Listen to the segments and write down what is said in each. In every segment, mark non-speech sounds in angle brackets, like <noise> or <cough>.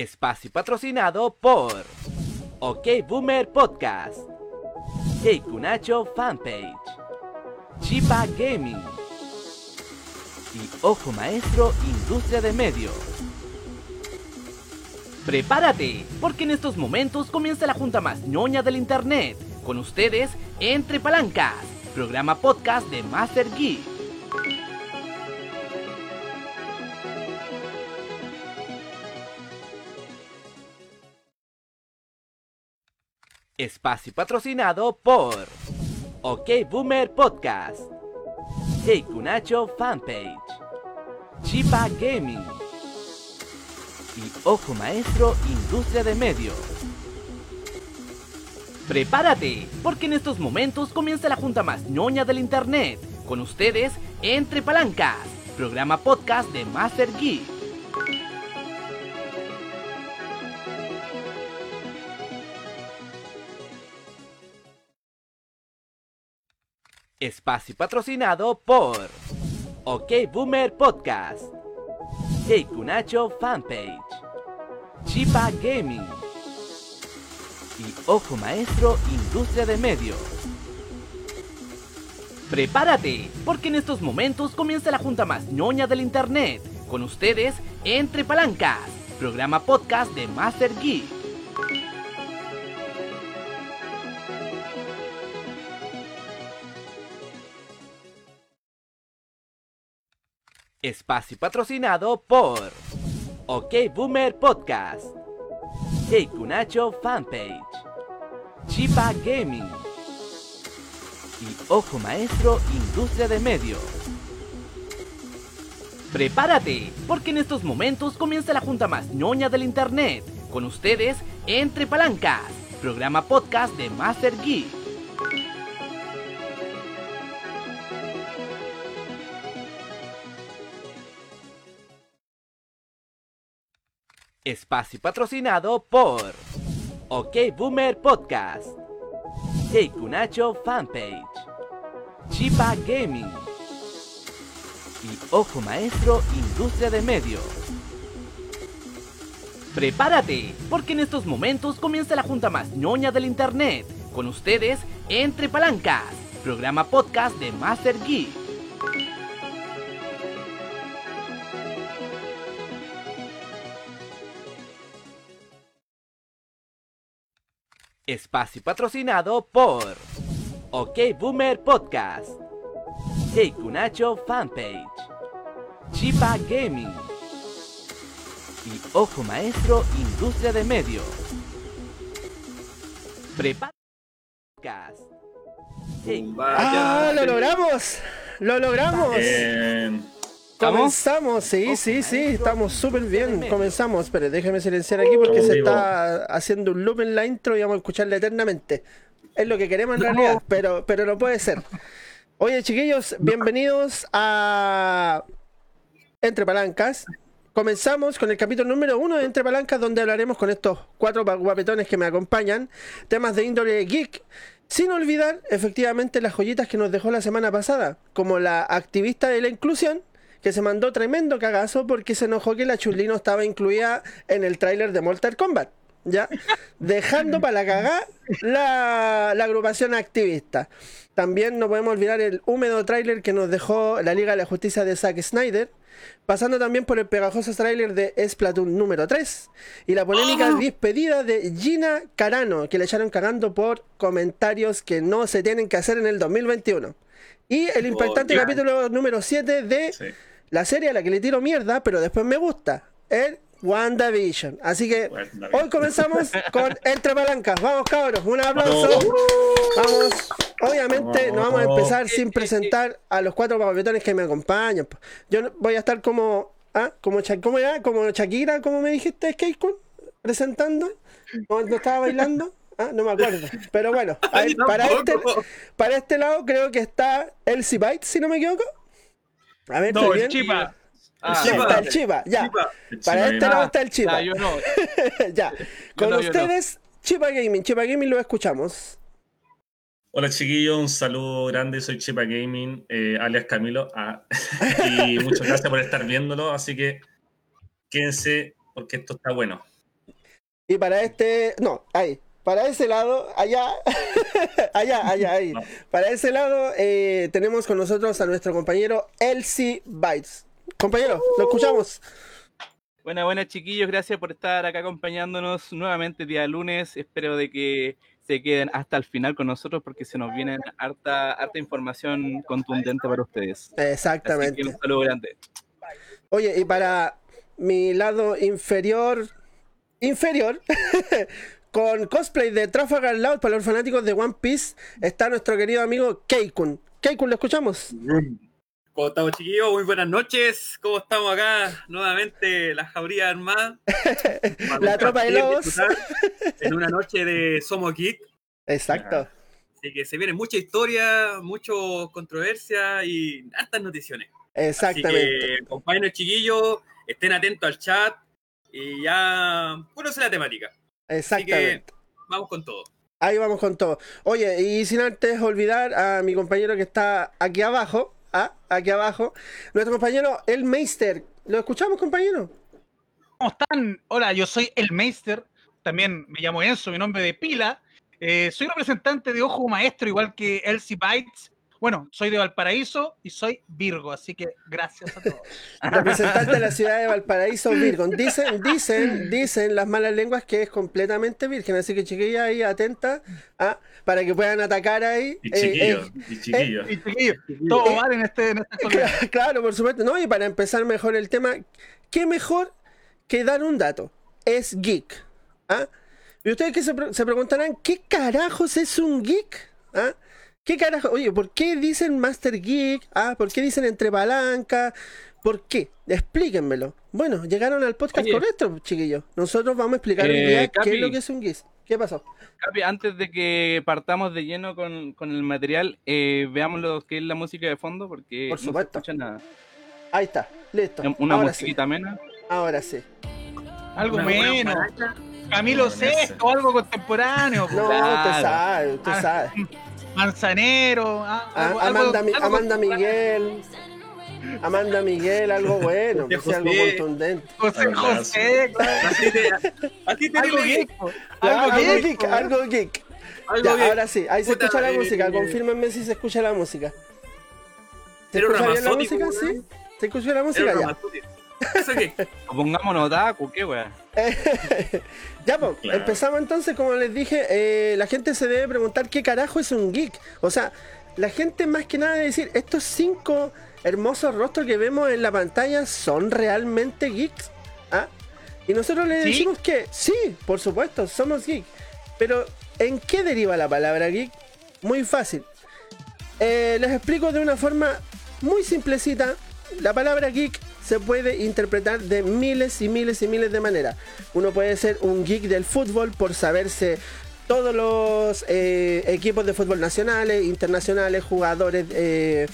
Espacio patrocinado por OK Boomer Podcast, Kunacho Fanpage, Chipa Gaming y Ojo Maestro Industria de Medios. Prepárate, porque en estos momentos comienza la junta más ñoña del internet. Con ustedes, Entre Palancas, programa podcast de Master Geek. Espacio patrocinado por OK Boomer Podcast, Kunacho Fanpage, Chipa Gaming y Ojo Maestro Industria de Medios. Prepárate, porque en estos momentos comienza la junta más ñoña del internet. Con ustedes, Entre Palancas, programa podcast de Master Geek. Espacio patrocinado por OK Boomer Podcast, Kunacho Fanpage, Chipa Gaming y Ojo Maestro Industria de Medios. Prepárate, porque en estos momentos comienza la junta más ñoña del internet. Con ustedes, Entre Palancas, programa podcast de Master Geek. Espacio patrocinado por OK Boomer Podcast, Kunacho Fanpage, Chipa Gaming y Ojo Maestro Industria de Medios. Prepárate, porque en estos momentos comienza la junta más ñoña del internet. Con ustedes, Entre Palancas, programa podcast de Master Geek. Espacio patrocinado por OK Boomer Podcast, Kunacho Fanpage, Chipa Gaming y Ojo Maestro Industria de Medios. Prepárate, porque en estos momentos comienza la junta más ñoña del internet. Con ustedes, Entre Palancas, programa podcast de Master Geek. Espacio patrocinado por OK Boomer Podcast, Kunacho Fanpage, Chipa Gaming y Ojo Maestro Industria de Medios. Prepara ¡Ah, lo logramos! ¡Lo logramos! Comenzamos, sí, sí, sí, estamos súper bien. Comenzamos, pero déjeme silenciar aquí porque se está haciendo un loop en la intro y vamos a escucharla eternamente. Es lo que queremos en realidad, pero, pero no puede ser. Oye, chiquillos, bienvenidos a Entre Palancas. Comenzamos con el capítulo número uno de Entre Palancas, donde hablaremos con estos cuatro guapetones que me acompañan, temas de índole geek. Sin olvidar, efectivamente, las joyitas que nos dejó la semana pasada, como la activista de la inclusión, que se mandó tremendo cagazo porque se enojó que la Chulí no estaba incluida en el tráiler de Mortal Kombat. ¿Ya? <laughs> Dejando para la cagada la, la, agrupación activista. También no podemos olvidar el húmedo tráiler que nos dejó la Liga de la Justicia de Zack Snyder. Pasando también por el pegajoso tráiler de Splatoon número 3. Y la polémica despedida de Gina Carano, que le echaron cagando por comentarios que no se tienen que hacer en el 2021. Y el impactante capítulo número 7 de la serie a la que le tiro mierda, pero después me gusta, el WandaVision. Así que hoy comenzamos con Entre Palancas. Vamos, cabros, un aplauso. Vamos. Obviamente no vamos a empezar sin presentar a los cuatro papetones que me acompañan. Yo voy a estar como, ¿ah? como, ¿cómo era? como Shakira, como me dijiste, Skate presentando. Cuando estaba bailando. ¿Ah? No me acuerdo. Pero bueno, para, este, para este lado creo que está Elsie Byte, si no me equivoco. A ver, no, el Chipa. Ah, está el Chipa, ya. Para este lado está el yo no. <laughs> ya. Con ustedes, Chipa Gaming. Chipa Gaming lo escuchamos. Hola chiquillos, un saludo grande, soy Chipa Gaming, eh, alias Camilo, ah, <laughs> y muchas gracias por estar viéndolo, así que quédense porque esto está bueno. Y para este, no, ahí, para ese lado, allá, <laughs> allá, allá, ahí. Para ese lado eh, tenemos con nosotros a nuestro compañero Elsie Bites. Compañero, lo escuchamos. Buenas, buenas chiquillos, gracias por estar acá acompañándonos nuevamente día lunes. Espero de que se queden hasta el final con nosotros porque se nos viene harta, harta información contundente para ustedes. Exactamente. un saludo grande. Oye, y para mi lado inferior, inferior, <laughs> con cosplay de Trafalgar Loud para los fanáticos de One Piece, está nuestro querido amigo Keikun. Keikun, ¿lo escuchamos? ¿Cómo estamos, chiquillos? Muy buenas noches. ¿Cómo estamos acá? Nuevamente, la jauría armada. <laughs> la tropa de lobos. En una noche de Somos Geek. Exacto. Así que se viene mucha historia, mucho controversia y hartas noticiones. Exactamente. Así que, compañeros chiquillos, estén atentos al chat y ya. Bueno, la temática. Exactamente. vamos con todo. Ahí vamos con todo. Oye, y sin antes olvidar a mi compañero que está aquí abajo, ¿ah? aquí abajo, nuestro compañero El Meister. ¿Lo escuchamos, compañero? ¿Cómo están? Hola, yo soy El Meister. También me llamo Enzo, mi nombre de pila. Eh, soy representante de Ojo Maestro, igual que Elsie Bites. Bueno, soy de Valparaíso y soy Virgo, así que gracias a todos. <laughs> Representante de la ciudad de Valparaíso, Virgo. Dicen, dicen, dicen las malas lenguas que es completamente virgen, así que chiquilla ahí atenta ¿ah? para que puedan atacar ahí. Y chiquillos, eh, y chiquillos. Eh, chiquillo. Todo mal en este, en este Claro, por supuesto. No, y para empezar mejor el tema, ¿qué mejor que dar un dato? Es geek. ¿ah? Y ustedes que se, se preguntarán, ¿qué carajos es un geek? ¿Ah? ¿Qué carajo? Oye, ¿por qué dicen Master Geek? Ah, ¿por qué dicen entre palanca? ¿Por qué? Explíquenmelo. Bueno, llegaron al podcast correcto, chiquillos. Nosotros vamos a explicar eh, qué es lo que es un geek. ¿Qué pasó? Capi, antes de que partamos de lleno con, el material, eh, veamos lo que es la música de fondo, porque Por supuesto. no se escucha nada. Ahí está, listo. Una musiquita amena. Ahora sí. Algo menos. Camilo o algo contemporáneo. No, usted sabe, usted ah. sabe. <laughs> Manzanero. Ah, ah, Amanda, Amanda Miguel. Amanda Miguel, algo bueno, que sea algo contundente. José José, algo geek. Algo geek, algo geek. Ahora sí, ahí se escucha la música. Confírmenme si se escucha la música. ¿Se escucha bien la música? Sí. ¿Se escucha la música ya? ¿Eso qué? Pongámonos otaku, qué weá. <laughs> ya, pues, empezamos entonces, como les dije, eh, la gente se debe preguntar qué carajo es un geek. O sea, la gente más que nada debe decir, estos cinco hermosos rostros que vemos en la pantalla son realmente geeks. ¿Ah? Y nosotros le decimos que sí, por supuesto, somos geeks. Pero, ¿en qué deriva la palabra geek? Muy fácil. Eh, les explico de una forma muy simplecita. La palabra geek se puede interpretar de miles y miles y miles de maneras. Uno puede ser un geek del fútbol por saberse todos los eh, equipos de fútbol nacionales, internacionales, jugadores. Eh,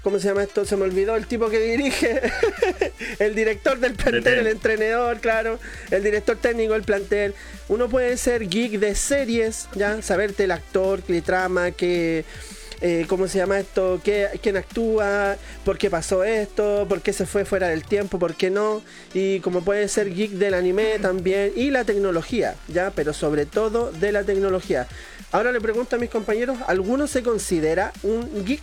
¿Cómo se llama esto? Se me olvidó el tipo que dirige. <laughs> el director del plantel, el entrenador, claro. El director técnico del plantel. Uno puede ser geek de series, ya, saberte el actor, qué trama, qué eh, ¿cómo se llama esto? ¿Qué, ¿Quién actúa? ¿Por qué pasó esto? ¿Por qué se fue fuera del tiempo? ¿Por qué no? Y como puede ser geek del anime también y la tecnología, ¿ya? Pero sobre todo de la tecnología. Ahora le pregunto a mis compañeros, ¿alguno se considera un geek?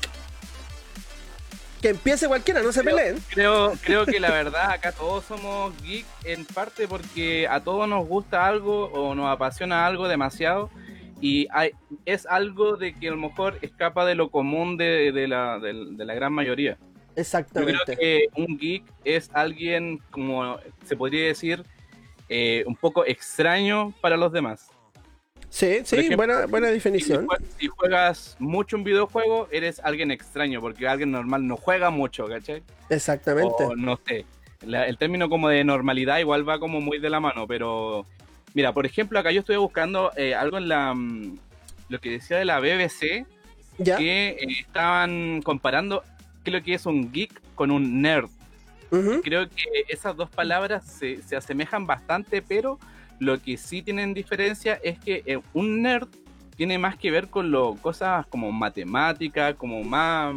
Que empiece cualquiera, no se peleen. Creo, creo que la verdad acá todos somos geek en parte porque a todos nos gusta algo o nos apasiona algo demasiado y hay, es algo de que a lo mejor escapa de lo común de, la, de, la, gran mayoría. Exactamente. Yo creo que un geek es alguien, como se podría decir, eh, un poco extraño para los demás. Sí, sí, buena, buena definición. Si, juegas mucho un videojuego, eres alguien extraño, porque alguien normal no juega mucho, ¿cachai? Exactamente. O, no sé. el término como de normalidad igual va como muy de la mano, pero Mira, por ejemplo, acá yo estoy buscando eh, algo en la mm, lo que decía de la BBC, que eh, estaban comparando qué lo que es un geek con un nerd. Creo que esas dos palabras se, se, asemejan bastante, pero lo que sí tienen diferencia es que eh, un nerd tiene más que ver con lo, cosas como matemática, como más,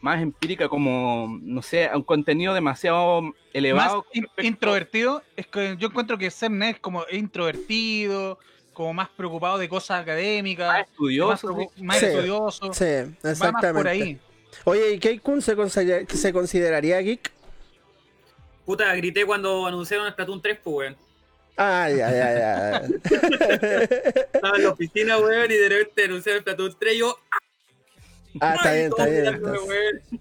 más empírica, como, no sé, un contenido demasiado elevado. introvertido, es que yo encuentro que ser nerd es como introvertido, como más preocupado de cosas académicas. Más estudioso. Más, estudioso. Sí, exactamente. por ahí. Oye, ¿y Keikun se, se consideraría geek? Puta, grité cuando anunciaron Splatoon 3, pues, weón. Ay, ay, ay, ay. Estaba en la oficina, weón, y de repente anunciaron Splatoon 3 y yo... Ah, está bien, está bien.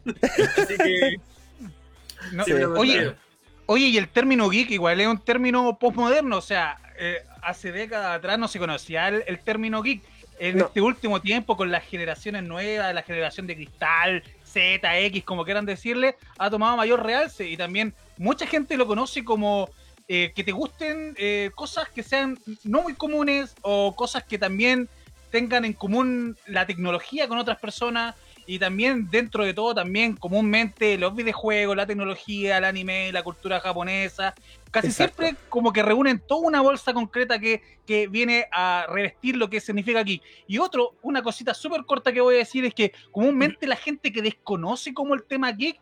<laughs> Así que... Oye, oye, y el término geek igual es un término postmoderno, o sea, eh, hace décadas atrás no se conocía el, término geek. En este último tiempo, con las generaciones nuevas, la generación de cristal, Z, X, como quieran decirle, ha tomado mayor realce y también mucha gente lo conoce como eh, que te gusten eh, cosas que sean no muy comunes o cosas que también tengan en común la tecnología con otras personas y también dentro de todo también comúnmente los videojuegos, la tecnología, el anime, la cultura japonesa, casi siempre como que reúnen toda una bolsa concreta que, que, viene a revestir lo que significa aquí. Y otro, una cosita súper corta que voy a decir es que comúnmente la gente que desconoce como el tema geek,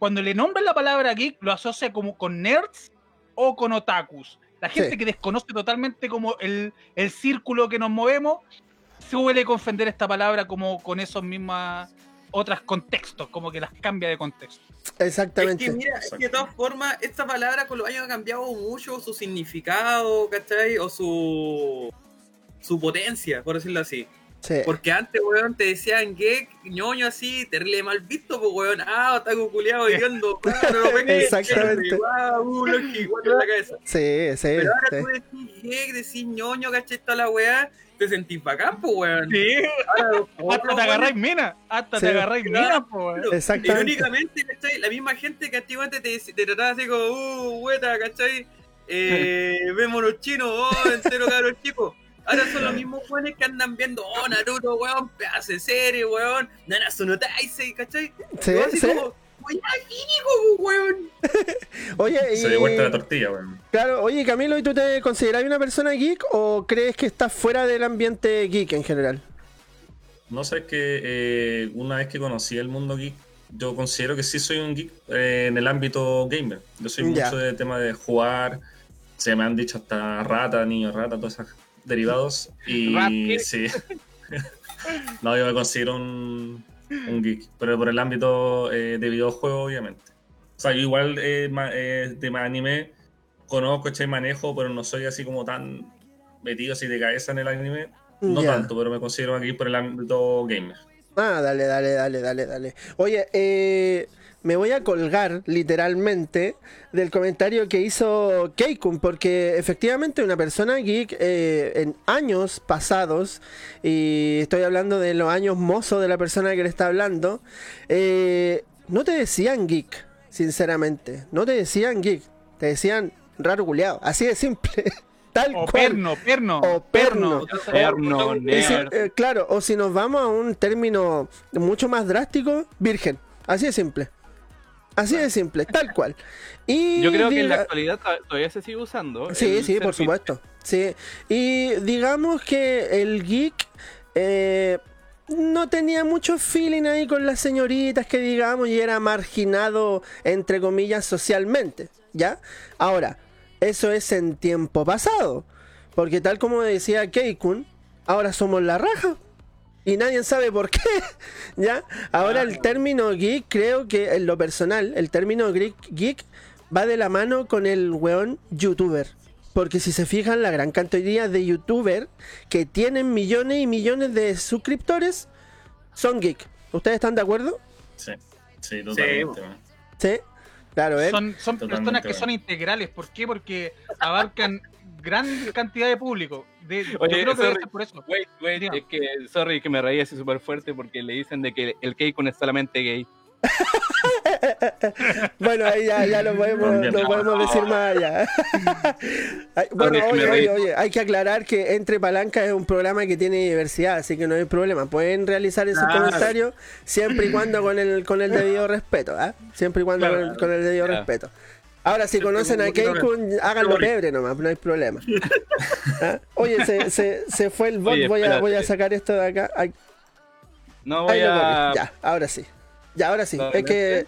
cuando le nombran la palabra geek, lo asocia como con nerds o con otakus. La gente que desconoce totalmente como el, el círculo que nos movemos, suele confender esta palabra como con esos mismos otros contextos, como que las cambia de contexto. Exactamente. Es que mira, es que de todas formas, esta palabra con los años ha cambiado mucho su significado, ¿cachai? O su, su potencia, por decirlo así. Sí. Porque antes, weón, te decían que ñoño así, terrible mal visto, pues weón, ah, está cuculeado viendo, claro, no Exactamente. Wow, uh, la cabeza. Sí, sí. Pero ahora tú decís gay, decís ñoño, ¿cachai? Toda la weá te sentís bacán, pues, weón. Sí, <laughs> hasta te agarráis mina, hasta te agarráis mina, pues, weón. Exactamente. Irónicamente, ¿cachai? La misma gente que antiguamente te, te trataba así como, uh, hueta, ¿cachai? Eh, <laughs> vemos los chinos, oh, entero cabros chicos. Ahora son los mismos jóvenes que andan viendo, oh, Naruto, weón, pedazo de serie, weón, Nanasu no Taisei, ¿cachai? Sí, sí. Como, weón. <laughs> oye, y... Se dio vuelta la tortilla, weón. Claro, oye, Camilo, ¿y tú te consideras una persona geek o crees que estás fuera del ambiente geek en general? No sé, que eh, una vez que conocí el mundo geek, yo considero que sí soy un geek eh, en el ámbito gamer. Yo soy mucho de tema de jugar, se me han dicho hasta rata, niño rata, todos esos derivados. Y sí. <laughs> no, yo me considero un, un geek, pero por el ámbito eh, de videojuegos, obviamente. O sea, yo igual eh, eh, de anime conozco, este manejo, pero no soy así como tan metido así de cabeza en el anime. No tanto, pero me considero aquí por el ámbito gamer. Ah, dale, dale, dale, dale, dale. Oye, eh, me voy a colgar literalmente del comentario que hizo Keikun, porque efectivamente una persona geek eh, en años pasados, y estoy hablando de los años mozos de la persona que le está hablando, eh, no te decían geek, sinceramente, no te decían geek, te decían raro culiado, así de simple. <laughs> Tal o cual. perno, perno. O perno. perno, eh, claro, o si nos vamos a un término mucho más drástico, virgen. Así de simple. Así de simple, tal cual. Y Yo creo que en la actualidad todavía se sigue usando. Sí, sí, por supuesto. Sí. Y digamos que el geek eh, no tenía mucho feeling ahí con las señoritas que digamos y era marginado entre comillas socialmente, ¿ya? Ahora, eso es en tiempo pasado, porque tal como decía Keikun, ahora somos la raja y nadie sabe por qué. <laughs> ¿Ya? Ahora el término geek, creo que en lo personal, el término geek, geek va de la mano con el weón youtuber. Porque si se fijan, la gran cantidad de youtubers que tienen millones y millones de suscriptores son geek. ¿Ustedes están de acuerdo? Sí, sí, totalmente. Sí, claro, ¿eh? Son, son personas que son integrales. ¿Por qué? Porque abarcan gran cantidad de público. De, Oye, yo creo sorry, que por eso. Wait, wait, es que, sorry que me reí así súper fuerte porque le dicen de que el Keikon es solamente gay. <laughs> bueno, ahí ya, ya lo podemos, no podemos decir más allá. <laughs> bueno, oye, oye, oye, hay que aclarar que Entre Palancas es un programa que tiene diversidad, así que no hay problema. Pueden realizar esos comentarios siempre y cuando con el, con el debido respeto, ¿ah? Siempre y cuando con, el, con el debido respeto. Ahora, si conocen a Keikun, háganlo libre nomás, no hay problema. <laughs> ¿Ah? Oye, se, se, se, fue el bot, voy, a, voy a sacar esto de acá. No voy a... Ya, ahora sí. Ya, ahora sí. Es que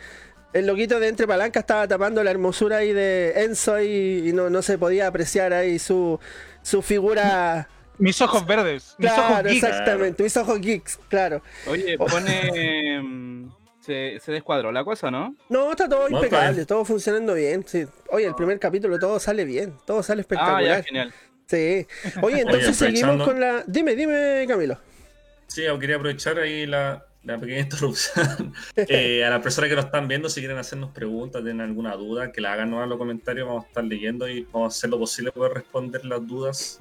el loquito de Entre Palanca estaba tapando la hermosura ahí de Enzo y, no, no, se podía apreciar ahí su, su figura. Mis ojos verdes. Mis claro, ojos exactamente. Mis ojos geeks, claro. Oye, pone. <laughs> Se, se, descuadró la cosa, ¿no? No, está todo impecable, todo funcionando bien. Sí. Oye, el primer capítulo todo sale bien, todo sale espectacular. Ah, ya, genial. Sí. Oye, entonces seguimos con la. Dime, dime, Camilo. Sí, quería aprovechar ahí la, la pequeña <laughs> interrupción. Eh, a las personas que nos están viendo, si quieren hacernos preguntas, tienen alguna duda, que la hagan en los comentarios, vamos a estar leyendo y vamos a hacer lo posible para responder las dudas.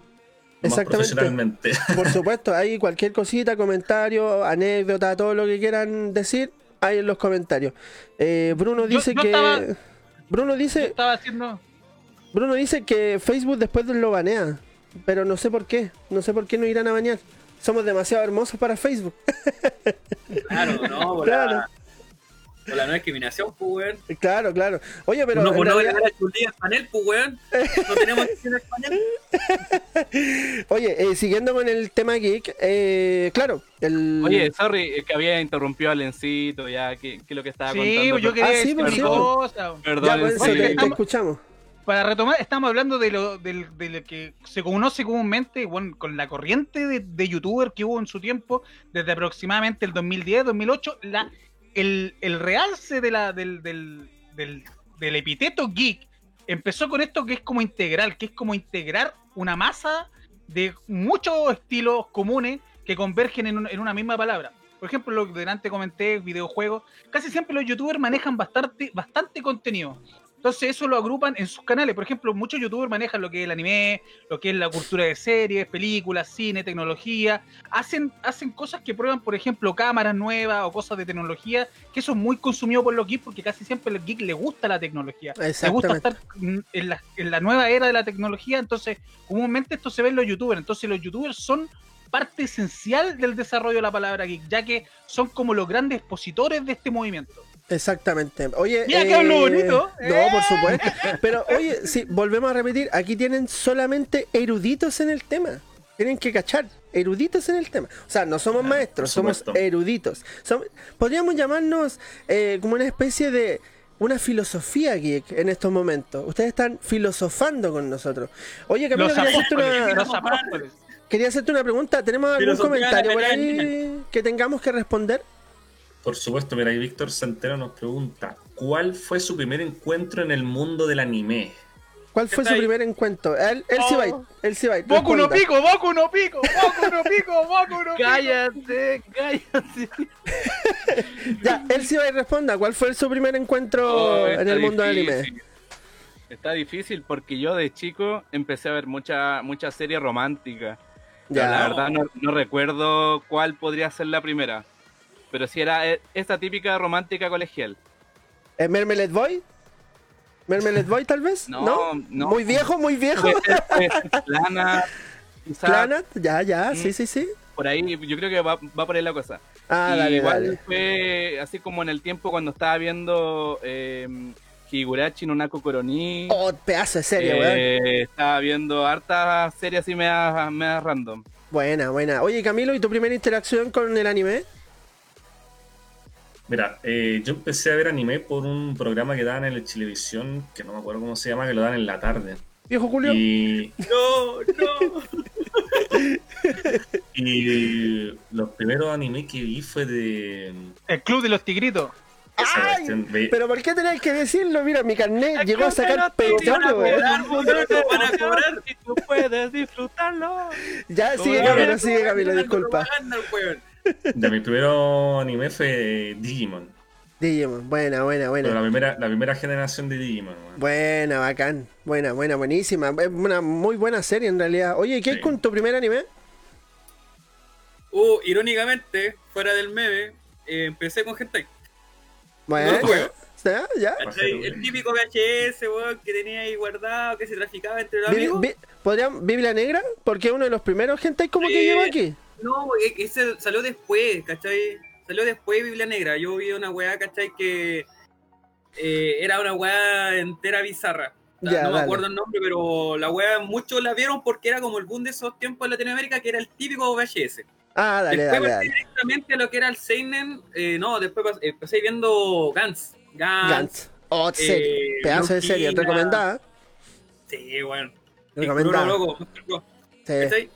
Exactamente. Por <laughs> supuesto, hay cualquier cosita, comentario, anécdota, todo lo que quieran decir, hay en los comentarios. Eh, Bruno dice que. Bruno dice. Estaba haciendo... Bruno dice que Facebook después lo banea. Pero no sé por qué. No sé por qué no irán a banear somos demasiado hermosos para Facebook. <laughs> Claro, no, claro. La, la no discriminación, pues, Claro, claro. Oye, pero. No, pues no voy a ver el panel, pues, weón. No tenemos el panel. <laughs> Oye, eh, siguiendo con el tema geek, eh, claro. El... Oye, sorry, que había interrumpido a Lencito, ya, que, que lo que estaba contando. Sí, yo quería ah, decir una cosa. Perdón, ya, pues, te, te escuchamos para retomar, estamos hablando de lo, de, lo que se conoce comúnmente bueno, con la corriente de, de, youtuber que hubo en su tiempo, desde aproximadamente el 2010, 2008, la, el, realce de la, del, del, del, del, epiteto geek empezó con esto que es como integral, que es como integrar una masa de muchos estilos comunes que convergen en, en una misma palabra. Por ejemplo, lo que delante comenté, videojuegos, casi siempre los youtubers manejan bastante, bastante contenido. Entonces eso lo agrupan en sus canales. Por ejemplo, muchos youtubers manejan lo que es el anime, lo que es la cultura de series, películas, cine, tecnología. Hacen, hacen cosas que prueban, por ejemplo, cámaras nuevas o cosas de tecnología, que eso es muy consumido por los geeks porque casi siempre los geeks les gusta la tecnología. Les gusta estar en la, en la nueva era de la tecnología. Entonces, comúnmente esto se ve en los youtubers. Entonces los youtubers son parte esencial del desarrollo de la palabra geek, ya que son como los grandes expositores de este movimiento. Exactamente. Oye, Mira hablo bonito. No, por supuesto. Pero <laughs> oye, si volvemos a repetir, aquí tienen solamente eruditos en el tema. Tienen que cachar, eruditos en el tema. O sea, no somos maestros, somos eruditos. podríamos llamarnos eh, como una especie de una filosofía geek en estos momentos. Ustedes están filosofando con nosotros. Oye, Camilo, quería hacerte, una, quería hacerte una pregunta. ¿Tenemos algún comentario por ahí que tengamos que responder? Por supuesto, mira, y Víctor Santero nos pregunta, ¿cuál fue su primer encuentro en el mundo del anime? ¿Cuál fue su primer encuentro? Él, él sí va, oh. él sí va. Boku no pico, Boku no pico, Boku no pico, Boku no pico. Cállate, cállate. <laughs> ya, va y responda, ¿cuál fue su primer encuentro oh, en el mundo del anime? Está difícil porque yo de chico empecé a ver mucha, mucha serie romántica. Ya. La verdad no, no recuerdo cuál podría ser la primera. Pero si era eh, esta típica romántica colegial. ¿Es ¿Mermeled Boy? ¿Mermeled Boy tal vez? No, no. Muy viejo, muy viejo. Plana. <laughs> Plana, ya, ya, sí, sí, sí. Por ahí, yo creo que va, va por ahí la cosa. Ah, dale, igual fue así como en el tiempo cuando estaba viendo eh, Higurashi no Nako Koroni. Oh, pedazo de serie, eh, Estaba viendo hartas series así me da random. Buena, buena. Oye, Camilo, ¿y tu primera interacción con el anime? Mira, eh, yo empecé a ver anime por un programa que daban en la televisión, que no me acuerdo cómo se llama, que lo dan en la tarde. Viejo Julio. Y... <laughs> No, no. <laughs> y los primeros anime que vi fue de... El Club de los Tigritos. Ay, pero ¿por qué tenéis que decirlo? Mira, mi carnet llegó a sacar petróleo, van a cobrar si tú puedes disfrutarlo. Ya, sigue Camilo, sigue Camilo, disculpa. De mi primer anime fue Digimon. Digimon, buena, buena, buena. la primera, la primera generación de Digimon. Buena, bacán. Buena, buena, buenísima. Es una muy buena serie en realidad. Oye, ¿qué es con tu primer anime? Uh, irónicamente, fuera del meme, eh, empecé con Hentai. Bueno, <laughs> ¿Ya? ¿Ya? El típico VHS, weón, que tenía ahí guardado, que se traficaba entre los amigos. ¿Podrían Biblia Negra? Porque uno de los primeros hentai como que llegó aquí. No, ese salió después, ¿cachai? Salió después Biblia Negra. Yo vi una weá, ¿cachai? Que eh, era una weá entera bizarra. no me acuerdo el nombre, pero la weá muchos la vieron porque era como el boom de esos tiempos en Latinoamérica, que era el típico VHS. Ah, dale, después dale, dale. directamente a lo que era el Seinen, eh, no, después empecé viendo Gans. Gans. Gans. Oh, serie. Pedazo de serie, recomendada. Sí, bueno. Recomendada. Loco, sí.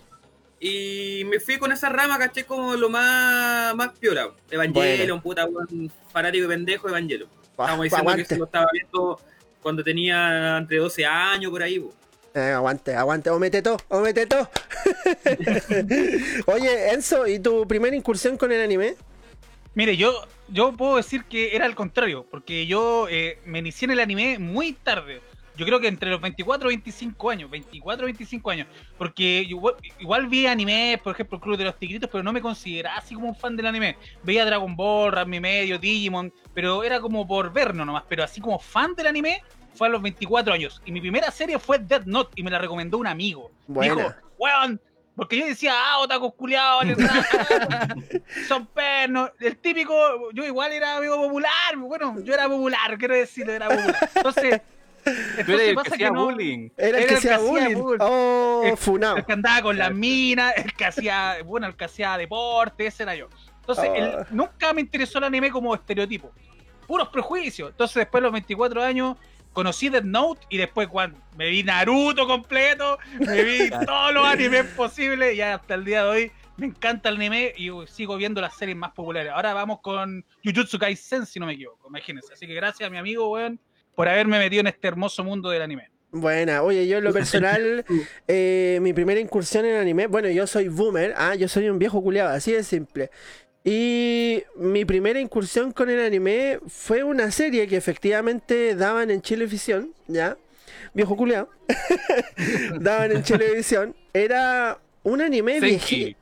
Y me fui con esa rama, caché como lo más, más piola. Evangelion, puta, un fanático de pendejo, Evangelion. Estamos diciendo que se lo estaba viendo cuando tenía entre 12 años por ahí. Eh, aguante, aguante, o mete todo, o mete todo. <laughs> Oye, Enzo, ¿y tu primera incursión con el anime? Mire, yo, yo puedo decir que era al contrario, porque yo eh, me inicié en el anime muy tarde. Yo creo que entre los 24 y 25 años, 24 y 25 años, porque igual, igual vi anime, por ejemplo, el Club de los Tigritos, pero no me consideraba así como un fan del anime. Veía Dragon Ball, Rami Medio, Digimon, pero era como por vernos nomás, pero así como fan del anime, fue a los 24 años. Y mi primera serie fue Dead Note y me la recomendó un amigo. Dijo, weón, porque yo decía, ah, otacos culiados, <laughs> son pernos. El típico, yo igual era amigo popular, bueno, yo era popular, quiero decirlo, era popular. Entonces, entonces pasa que, no, bullying. Era el que, hacía bullying. Oh, el, funado. El que andaba con las minas, el que hacía, bueno, el que hacía deporte, ese era yo. Entonces, ah. nunca me interesó el anime como estereotipo. Puros prejuicios. Entonces, después de los 24 años, conocí Death Note y después cuando me vi Naruto completo, me vi <laughs> todos los animes posibles y hasta el día de hoy me encanta el anime y sigo viendo las series más populares. Ahora vamos con Jujutsu Kaisen, si no me equivoco, imagínense. Así que gracias a mi amigo, weón, por haberme metido en este hermoso mundo del anime. Buena, oye, yo en lo <laughs> personal, eh, mi primera incursión en anime, bueno, yo soy boomer, ah, yo soy un viejo culiado, así de simple. Y mi primera incursión con el anime fue una serie que efectivamente daban en Chilevisión, ¿ya? Viejo culiao. <laughs> daban en <laughs> Chilevisión. Era un anime viejito.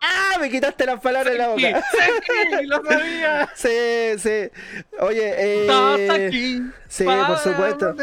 ¡Ah! Me quitaste las palabras de la boca. ¡Sí! ¡Lo sabía! <laughs> Sí, sí. Oye, eh. Sí, por supuesto.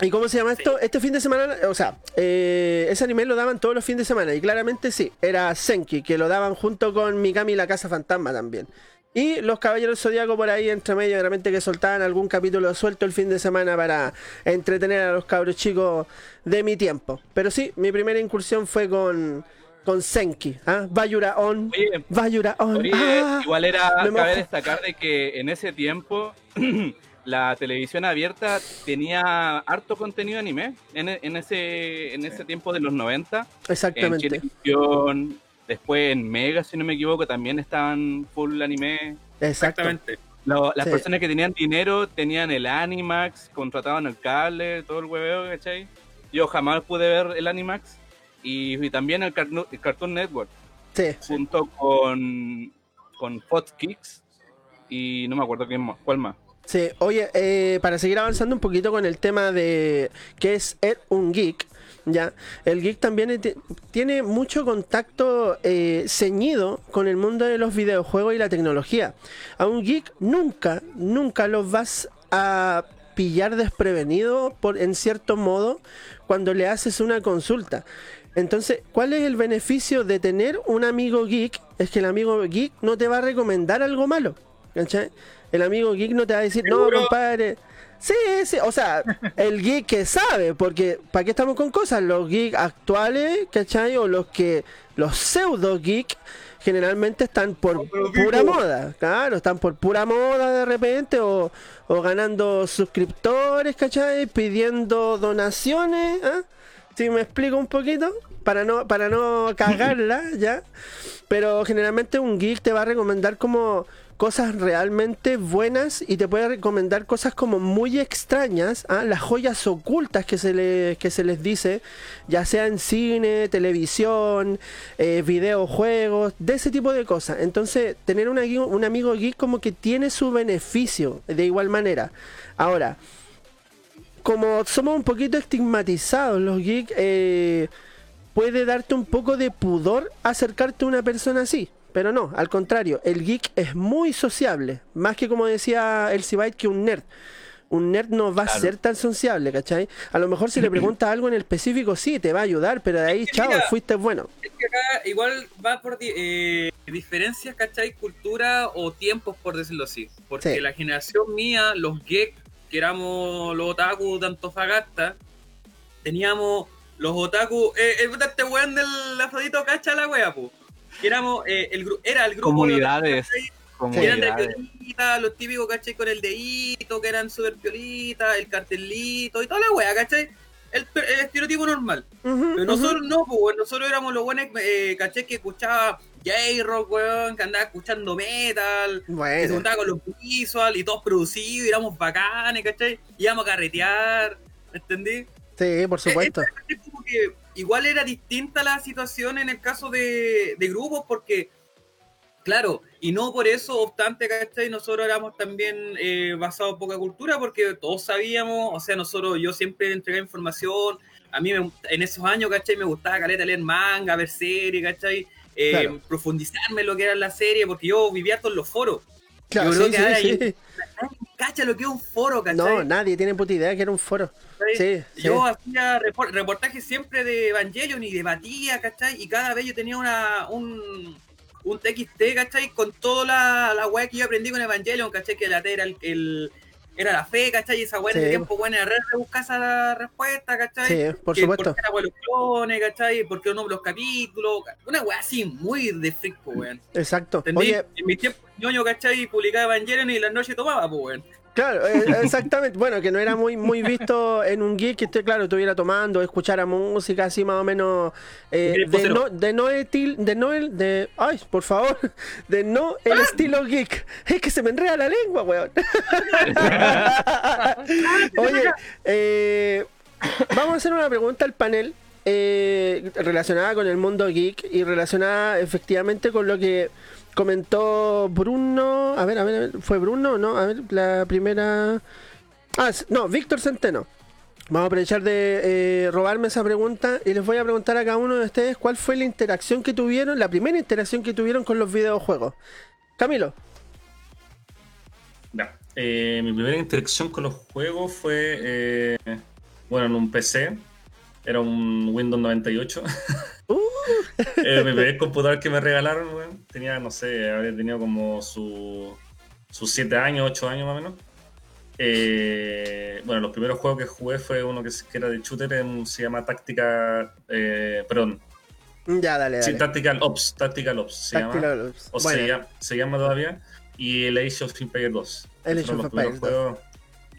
¿Y cómo se llama esto? Este fin de semana, o sea, eh, ese anime lo daban todos los fines de semana y claramente sí, era Senki, que lo daban junto con Mikami y la Casa Fantasma también. Y los Caballeros Zodíaco por ahí entre medio, realmente que soltaban algún capítulo suelto el fin de semana para entretener a los cabros chicos de mi tiempo. Pero sí, mi primera incursión fue con, con Senki, ¿ah? Bayura On. Bayura On. Ah, igual era, cabe destacar de que en ese tiempo <clears throat> la televisión abierta tenía harto contenido anime en, en, ese, en ese tiempo de los 90. Exactamente. En después en Mega, si no me equivoco, también estaban full anime. Exactamente. las personas que tenían dinero tenían el Animax, contrataban el cable, todo el hueveo, ¿cachai? Yo jamás pude ver el Animax y, también el, Cartoon Network. Sí. Junto con, con Fox Kicks y no me acuerdo quién más, cuál más. Sí, oye, eh, para seguir avanzando un poquito con el tema de qué es un geek, ya, el geek también tiene mucho contacto eh, ceñido con el mundo de los videojuegos y la tecnología. A un geek nunca, nunca lo vas a pillar desprevenido por, en cierto modo cuando le haces una consulta. Entonces, ¿cuál es el beneficio de tener un amigo geek? Es que el amigo geek no te va a recomendar algo malo. ¿Cachai? el amigo geek no te va a decir, no, compadre. Sí, sí, o sea, <laughs> el geek que sabe, porque ¿para qué estamos con cosas? Los geeks actuales, ¿cachai? O los que, los pseudo geek, generalmente están por pura moda, claro, están por pura moda de repente, o, o ganando suscriptores, ¿cachai? Pidiendo donaciones, ¿ah? Si me explico un poquito, para no, para no cagarla, <laughs> ¿ya? Pero generalmente un geek te va a recomendar como cosas realmente buenas y te puede recomendar cosas como muy extrañas, ¿ah? las joyas ocultas que se, le, que se les dice, ya sea en cine, televisión, eh, videojuegos, de ese tipo de cosas. Entonces, tener un, un amigo geek como que tiene su beneficio de igual manera. Ahora, como somos un poquito estigmatizados los geeks, eh, puede darte un poco de pudor acercarte a una persona así. Pero no, al contrario, el geek es muy sociable, más que como decía el Byte que un nerd. Un nerd no va a ser tan sociable, ¿cachai? A lo mejor si le <clears throat> preguntas algo en el específico, sí, te va a ayudar, pero de ahí, chao, fuiste bueno. Es que acá igual va por eh, diferencias, ¿cachai? Cultura o tiempos, por decirlo así. Porque la generación mía, los geeks, que éramos los otaku de Antofagasta, teníamos los otaku. Eh, este weón del Afrodito cacha la wea, pues éramos, eh, el, era el grupo Comunidades. De eran de piolita, los típicos, ¿cachai? Con el dedito, que eran súper piolita, el cartelito y toda la wea, ¿cachai? El, el estereotipo normal. Pero nosotros no, pues, nosotros éramos los buenos, eh, ¿cachai? Que escuchaba J-Rock, weón, que andaba escuchando metal, que se juntaba con los visual y todos producidos, y éramos bacanes, ¿cachai? Íbamos a carretear, ¿entendí? Sí, por supuesto. igual era distinta la situación en el caso de, de grupos, porque, claro, y no por eso, obstante, ¿cachai? Nosotros éramos también eh, basados en poca cultura, porque todos sabíamos, o sea, nosotros, yo siempre entregaba información, a mí en esos años, ¿cachai? Me gustaba caleta leer manga, ver series, ¿cachai? Eh, profundizarme en lo que era la serie, porque yo vivía todos los foros. Claro, yo creo sí, que cacha lo que es un foro, ¿cachai? No, nadie tiene puta idea que era un foro. Sí, yo hacía reportajes siempre de Evangelion y debatía, ¿cachai? Y cada vez yo tenía una, un, un TXT, ¿cachai? Con toda la, la weá que yo aprendí con Evangelion, ¿cachai? Que la era el era la fe, ¿cachai? Y esa weá de tiempo buena de buscar esa respuesta, ¿cachai? Sí, por supuesto. Porque era los clones, ¿cachai? Porque no los capítulos. Una weá así muy de freak, weón. Exacto. Oye, en mi tiempo, ñoño, ¿cachai? Publicaba Evangelion y la noche tomaba, pues, weón. Claro, eh, <laughs> exactamente. Bueno, que no era muy muy visto en un geek que usted, claro, estuviera tomando, escuchara música así más o menos eh, de, no, de no de no el, de, ay, por favor, <laughs> de no el estilo geek. Es que se me enreda la lengua, weón. <laughs> Oye, eh, vamos a hacer una pregunta al panel relacionada con el mundo geek y relacionada efectivamente con lo que comentó Bruno. A ver, a ver, ¿fue Bruno? No, a ver, la primera. Ah, no, Víctor Centeno. Vamos a aprovechar de eh, robarme esa pregunta y les voy a preguntar a cada uno de ustedes cuál fue la interacción que tuvieron, la primera interacción que tuvieron con los videojuegos. Camilo. Eh, mi primera interacción con los juegos fue, eh, bueno, en un PC era un Windows 98. <laughs> Uh. eh, mi primer computador que me regalaron, tenía, no sé, habría tenido como sus 7 años, 8 años más o menos. Eh, bueno, los primeros juegos que jugué fue uno que, era de shooter, se llama Táctica. Eh, perdón. Ya, dale, dale. Sí, Tactical Ops. Tactical Ops se llama. Ops. O se, llama, se, llama, todavía. Y el Age of Empires 2. El Age of Empires 2.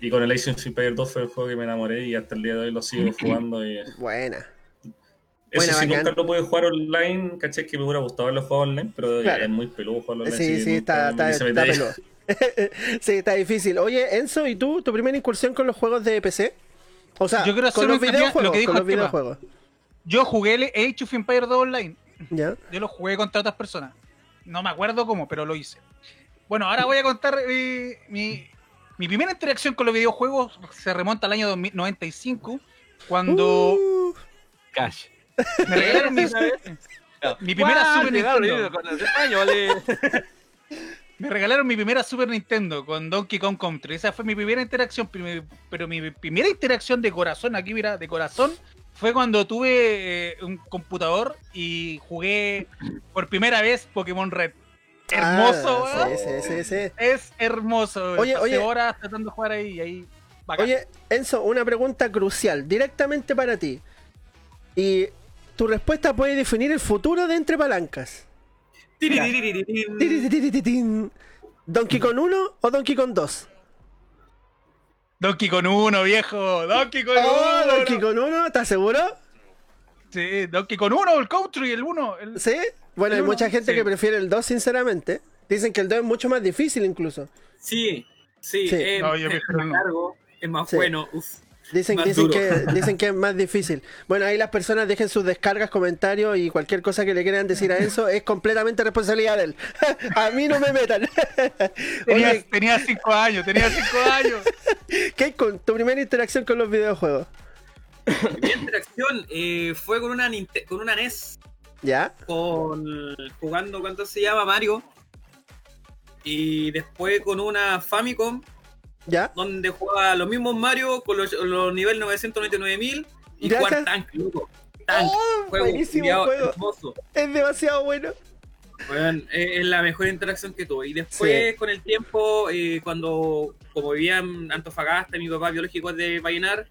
Y con el Age of Empires 2 fue el juego que me enamoré y hasta el día de hoy lo sigo <laughs> jugando. Y... Buena. Eso sí, nunca lo pude jugar online, caché que me hubiera gustado los juegos online, pero es muy peludo jugarlo online. Sí, sí, está, está, está peludo. <laughs> sí, está difícil. Oye, Enzo, ¿y tú? ¿Tu primera incursión con los juegos de PC? O sea, Yo con los videojuegos. Lo que dijo con los videojuegos. Yo jugué el Age of Empires 2 online. ¿Ya? Yo lo jugué contra otras personas. No me acuerdo cómo, pero lo hice. Bueno, ahora voy a contar eh, mi, mi primera interacción con los videojuegos se remonta al año 95, cuando. Uh, Cash. Me regalaron mi, <laughs> mi primera Super Nintendo. <laughs> me regalaron mi primera Super Nintendo con Donkey Kong Country. Esa fue mi primera interacción, pero mi primera interacción de corazón, aquí mira, de corazón, fue cuando tuve eh, un computador y jugué por primera vez Pokémon Red. Hermoso, ah, sí, sí, sí, Es hermoso. Oye, oye. horas tratando de jugar ahí, ahí Oye, Enzo, una pregunta crucial, directamente para ti. Y tu respuesta puede definir el futuro de Entre Palancas. ¿Donkey Kong 1 o Donkey Kong 2? Donkey Kong 1, viejo. Donkey Kong 1. Oh, Donkey Kong 1, ¿estás seguro? Sí, Donkey Kong 1, el Country, el 1. ¿Sí? Bueno, hay mucha gente que prefiere el 2, sinceramente. Dicen que el 2 es mucho más difícil, incluso. Sí, sí. Es, no, yo es más largo, es más bueno. Dicen, dicen, que, <laughs> dicen que es más difícil. Bueno, ahí las personas dejen sus descargas, comentarios y cualquier cosa que le quieran decir a Enzo es completamente responsabilidad de él. <laughs> a mí no me metan. <laughs> tenía, cinco años, tenía cinco años. ¿Qué con tu primera interacción con los videojuegos? <laughs> Mi interacción eh, fue con una, con una NES. ¿Ya? Con, jugando, ¿cuánto se llama? Mario. Y después con una Famicom. ¿Ya? Donde jugaba los mismos Mario con los, los nivel 999.000 y jugar Tank, loco. Tank. Oh, juego, buenísimo juego. Hermoso. Es demasiado bueno. Bueno, es la mejor interacción que tuve. Y después, con el tiempo, eh, cuando, como vivía en Antofagasta, mi papá biológico es de Vallenar,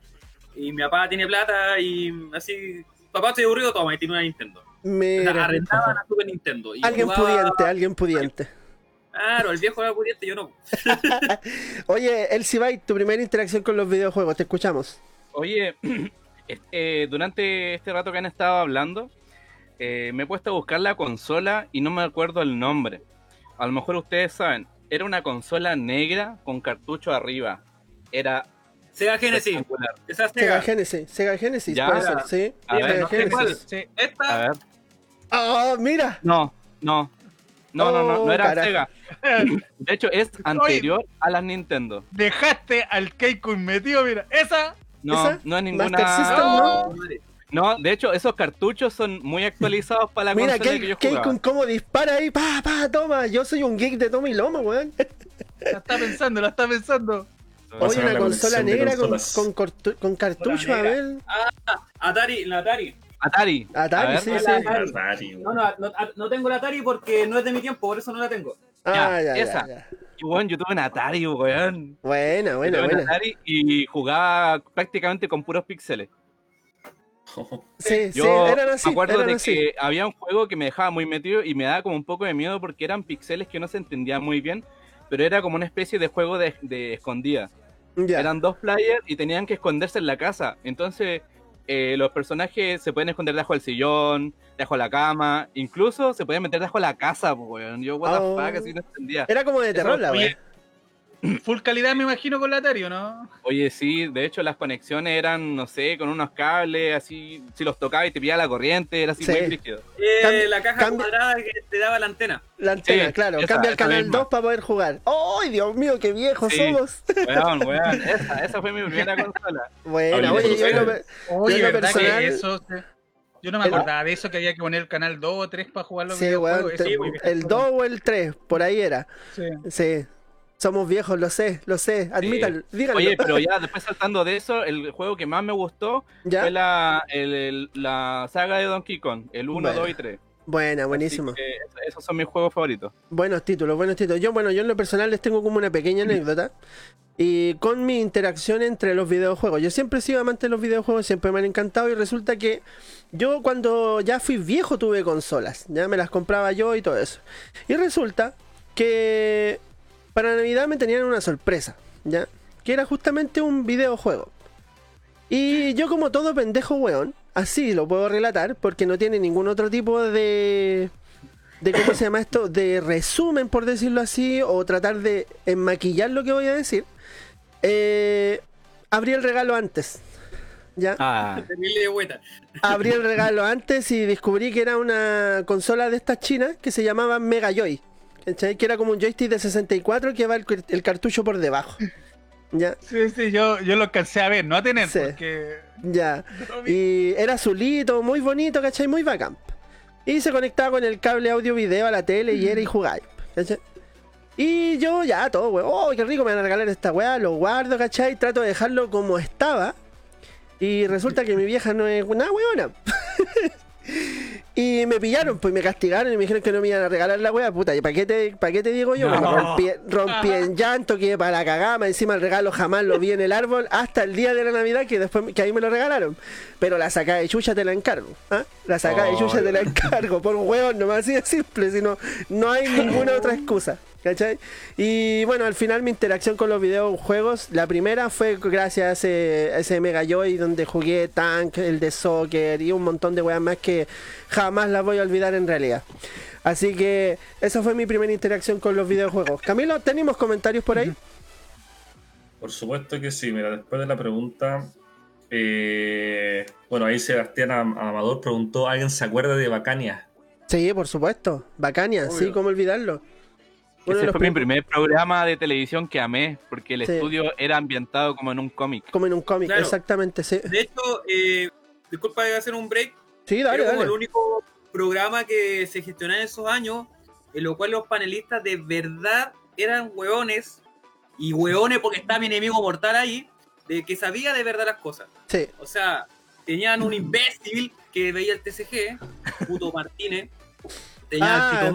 y mi papá tiene plata y así, papá estoy aburrido, toma, y tiene una Nintendo. Mira, o sea, arrendaban a Super Nintendo. alguien pudiente, alguien pudiente. Claro, el viejo era pudiente, yo no. <laughs> <laughs> Oye, Elsie Byte, tu primera interacción con los videojuegos, te escuchamos. Oye, <clears throat> eh, durante este rato que han estado hablando, eh, me he puesto a buscar la consola y no me acuerdo el nombre. A lo mejor ustedes saben, era una consola negra con cartucho arriba. Era Sega Genesis. Esa Sega. Genesis. Sega Genesis, puede ser, sí. A ver, Genesis. Sí. Esta. A ver. Oh, mira. No, no. No, no, no, no era Sega. De hecho, es anterior a las Nintendo. Dejaste al Keiko metido, mira. Esa. No, no es ninguna. no. de hecho, esos cartuchos son muy actualizados para la Mira, consola que yo jugaba. Mira, cómo dispara ahí, pa, pa, toma. Yo soy un geek de toma y lomo, weón. La está pensando, la está pensando. Oye, una consola negra con, con, con, cartucho, a ver. Ah, Atari, la Atari. Atari. Atari, sí, sí. Atari. No, no, no, tengo la Atari porque no es de mi tiempo, por eso no la tengo. Ah, ya, esa. Ya, Y bueno, yo tuve una Atari, weón. Buena, buena, buena. Atari y jugaba prácticamente con puros píxeles. Sí, yo sí, eran así. Me acuerdo de que había un juego que me dejaba muy metido y me daba como un poco de miedo porque eran píxeles que no se entendían muy bien, pero era como una especie de juego de, de escondida. Eran dos players y tenían que esconderse en la casa. Entonces, eh, los personajes se pueden esconder debajo del sillón, debajo de la cama, incluso se pueden meter debajo de la casa, pues, Yo, what the oh. fuck, así no entendía. Era como de terror, la wey. Full calidad, me imagino, con la Atari, ¿no? Oye, sí, de hecho las conexiones eran, no sé, con unos cables, así, si los tocaba y te pillaba la corriente, era así muy rígido. Eh, la caja cuadrada que te daba la antena. La antena, claro. Cambia el canal 2 para poder jugar. ¡Ay, Dios mío, qué viejos somos! Weón, <laughs> weón, esa, esa fue mi primera consola. Bueno, oye, yo, lo, oye, yo ¿verdad personal... que eso... Yo no me acordaba de eso, que había que poner el canal 2 o 3 para jugar los sí, videojuegos. el 2 o el 3, por ahí era. Sí. Sí. Somos viejos, lo sé, lo sé, admítalo, díganlo. Oye, pero ya <laughs> después saltando de eso, el juego que más me gustó fue la, la saga de Donkey Kong, el 1, 2 y 3. Buena, buenísimo. esos son mis juegos favoritos. Buenos títulos, buenos títulos. Yo, bueno, yo en lo personal les tengo como una pequeña anécdota. Y con mi interacción entre los videojuegos. Yo siempre he sido amante de los videojuegos, siempre me han encantado. Y resulta que yo cuando ya fui viejo tuve consolas. Ya me las compraba yo y todo eso. Y resulta que para Navidad me tenían una sorpresa, ¿ya? Que era justamente un videojuego. Y yo como todo pendejo weón, así lo puedo relatar, porque no tiene ningún otro tipo de... de ¿Cómo se llama esto? De resumen, por decirlo así, o tratar de enmaquillar lo que voy a decir. Eh, abrí el regalo antes. ¿Ya? Ah. Abrí el regalo antes y descubrí que era una consola de estas chinas que se llamaba Mega Joy. Que era como un joystick de 64 que va el, cartucho por debajo. ¿Ya? Sí, sí, yo, yo lo alcancé a ver, no a tener, porque... Ya. Y era azulito, muy bonito, ¿cachai? Muy bacán. Y se conectaba con el cable audio-video a la tele y era y. ¿cachai? Y yo ya, todo, weón. Oh, qué rico, me van a regalar esta weá, lo guardo, ¿cachai? Trato de dejarlo como estaba. Y resulta que mi vieja no es una weona. <laughs> <laughs> Y me pillaron, pues me castigaron y me dijeron que no me iban a regalar la wea, puta. ¿Y para qué te, qué te digo yo? rompí, en llanto, que para la cagama, encima el regalo jamás lo vi en el árbol hasta el día de la Navidad que después que ahí me lo regalaron. Pero la saca de chucha te la encargo. ¿ah? La saca de chucha te la encargo. Por un hueón, no así de simple, sino no hay ninguna otra excusa. ¿Cachai? Y bueno, al final mi interacción con los videojuegos, la primera fue gracias a ese, ese Mega Joy donde jugué Tank, el de Soccer y un montón de weas más que jamás las voy a olvidar en realidad. Así que esa fue mi primera interacción con los videojuegos. Camilo, ¿tenemos comentarios por ahí? Por supuesto que sí. Mira, después de la pregunta, eh, bueno, ahí Sebastián Amador preguntó, ¿alguien se acuerda de Bacania? Sí, por supuesto. Bacania, sí, ¿cómo olvidarlo? Ese fue mi primer programa de televisión que amé, porque el estudio era ambientado como en un cómic. Como en un cómic, exactamente, sí. De hecho, eh, disculpa de hacer un break. Sí, dale, era como el único programa que se gestionaba en esos años, en lo cual los panelistas de verdad eran hueones, y hueones porque está mi enemigo mortal ahí, de que sabía de verdad las cosas. Sí. O sea, tenían un imbécil que veía el TCG, puto Martínez, tenía ah,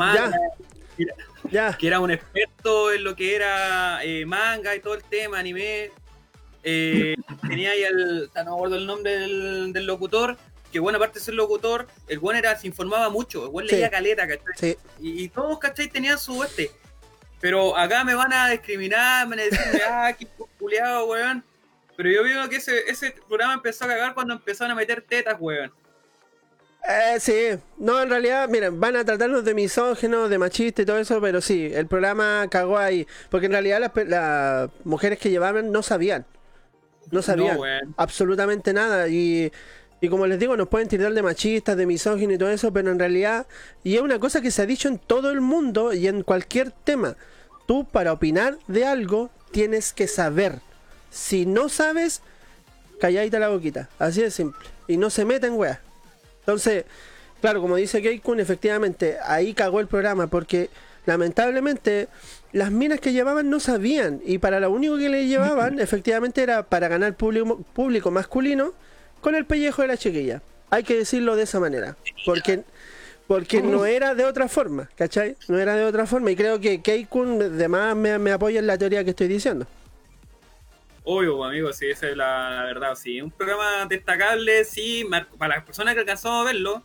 que era un experto en lo que era eh, manga y todo el tema, anime. eh, <laughs> tenía ahí el, no me acuerdo el nombre del, locutor, que bueno, aparte de ser locutor, el buen era, se informaba mucho, el buen leía caleta, ¿cachai? Y, y, todos, ¿cachai? Tenían su este. Pero acá me van a discriminar, me van a decir, <laughs> ah, qué culiado, weón. Pero yo veo que ese, ese programa empezó a cagar cuando empezaron a meter tetas, weón. Eh, sí, no, en realidad, miren, van a tratarnos de misógenos, de machistas y todo eso, pero sí, el programa cagó ahí. Porque en realidad las, mujeres que llevaban no sabían. No sabían absolutamente nada. Y, y como les digo, nos pueden tirar de machistas, de misóginos y todo eso, pero en realidad, y es una cosa que se ha dicho en todo el mundo y en cualquier tema. Tú para opinar de algo tienes que saber. Si no sabes, calladita la boquita. Así de simple. Y no se meten, weas. Entonces, claro, como dice Keikun, efectivamente, ahí cagó el programa porque lamentablemente las minas que llevaban no sabían y para lo único que le llevaban <laughs> efectivamente era para ganar público, público masculino con el pellejo de la chiquilla. Hay que decirlo de esa manera, porque porque no era de otra forma, ¿cachai? No era de otra forma y creo que Keikun además me, me apoya en la teoría que estoy diciendo. Obvio, amigo, sí, esa es la, verdad. Sí, un programa destacable, sí, para las personas que alcanzamos a verlo,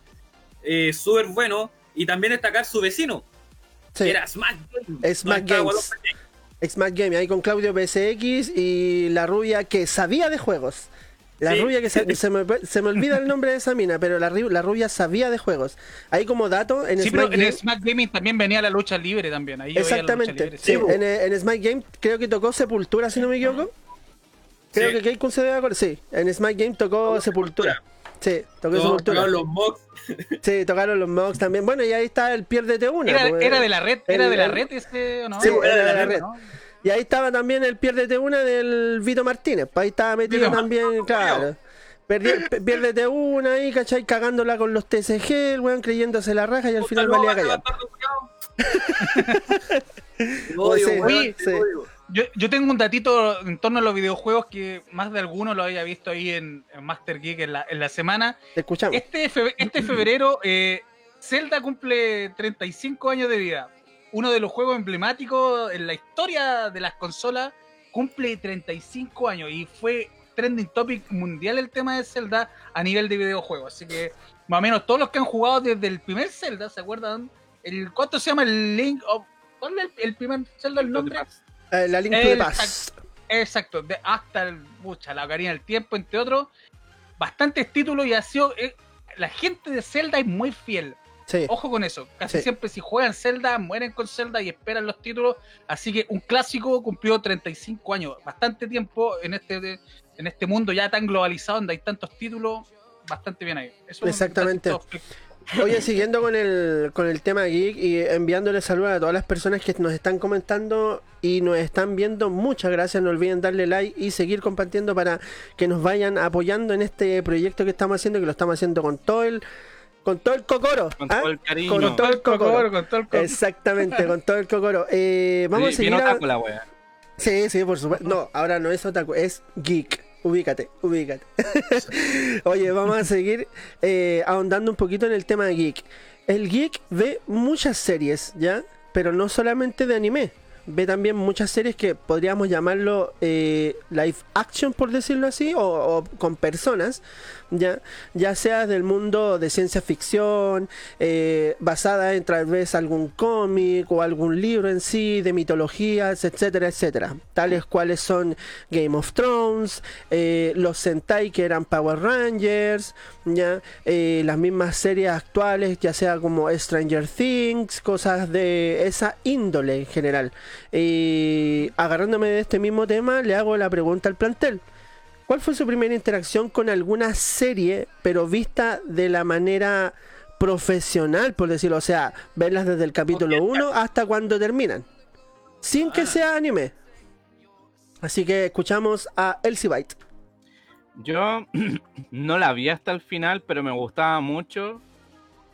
eh, súper bueno. Y también destacar su vecino, sí. era Smack Game. Smack Games. Smack Game, ahí con Claudio PSX y la rubia que sabía de juegos. La rubia que se, me, olvida el nombre de esa mina, pero la, la, rubia sabía de juegos. Ahí como dato, en Smack Game, en Smack Gaming también venía la lucha libre también. Ahí exactamente. Sí, en, en Smack Game creo que tocó Sepultura, si no me equivoco. Creo que Keikun se debe acordar. Sí, en Smite Game tocó Sepultura. Sí, tocó Sepultura. Tocaron los mocks. Sí, tocaron los mocks también. Bueno, y ahí está el Piérdete Una. Era, pues, era de la red, era de la red ese, ¿o no? Sí, era, de la, red. Y ahí estaba también el Piérdete Una del Vito Martínez. Pues ahí estaba metido también, claro. piérdete una ahí, ¿cachai? Cagándola con los TCG, el weón creyéndose la raja y al final valía callar. <laughs> Oye, sí, yo, tengo un datito en torno a los videojuegos que más de alguno lo había visto ahí en, Master Geek en la, semana. escuchamos. Este, este febrero, eh, Zelda cumple 35 años de vida. Uno de los juegos emblemáticos en la historia de las consolas cumple 35 años y fue trending topic mundial el tema de Zelda a nivel de videojuegos. Así que más o menos todos los que han jugado desde el primer Zelda, ¿se acuerdan? El, ¿Cuánto se llama el Link of... ¿Cuál es el, primer Zelda? ¿El nombre? Eh, la Link to the Past. Exacto, de, hasta el, la Ocarina del Tiempo, entre otros. Bastantes títulos y ha sido. Eh, la gente de Zelda es muy fiel. Ojo con eso. Casi siempre si juegan Zelda, mueren con Zelda y esperan los títulos. Así que un clásico cumplió 35 años. Bastante tiempo en este, en este mundo ya tan globalizado donde hay tantos títulos. Bastante bien ahí. Exactamente. Oye, siguiendo con el, con el tema geek y enviándole saludos a todas las personas que nos están comentando y nos están viendo, muchas gracias. No olviden darle like y seguir compartiendo para que nos vayan apoyando en este proyecto que estamos haciendo, que lo estamos haciendo con todo el con todo el cocoro. Con todo ¿ah? el cariño. Con todo el cocoro. Con todo el cocoro. Exactamente, con todo el cocoro. <laughs> Eh, vamos a seguir. A... La Sí, sí, por supuesto. No, ahora no es otaku, es geek. Ubícate, ubícate. <laughs> Oye, vamos a seguir eh, ahondando un poquito en el tema de geek. El geek ve muchas series, ¿ya? Pero no solamente de anime ve también muchas series que podríamos llamarlo eh, live action, por decirlo así, o, con personas, ya, ya sea del mundo de ciencia ficción, eh, basada en tal vez algún cómic o algún libro en sí, de mitologías, etcétera, etcétera. Tales cuales son Game of Thrones, eh, los Sentai que eran Power Rangers, ya, las mismas series actuales, ya sea como Stranger Things, cosas de esa índole en general. Agarrándome de este mismo tema, le hago la pregunta al plantel. ¿Cuál fue su primera interacción con alguna serie, pero vista de la manera profesional, por decirlo? O sea, verlas desde el capítulo 1 hasta cuando terminan. Sin que ah. sea anime. Así que escuchamos a Elsie Byte. Yo <clears throat> no la vi hasta el final, pero me gustaba mucho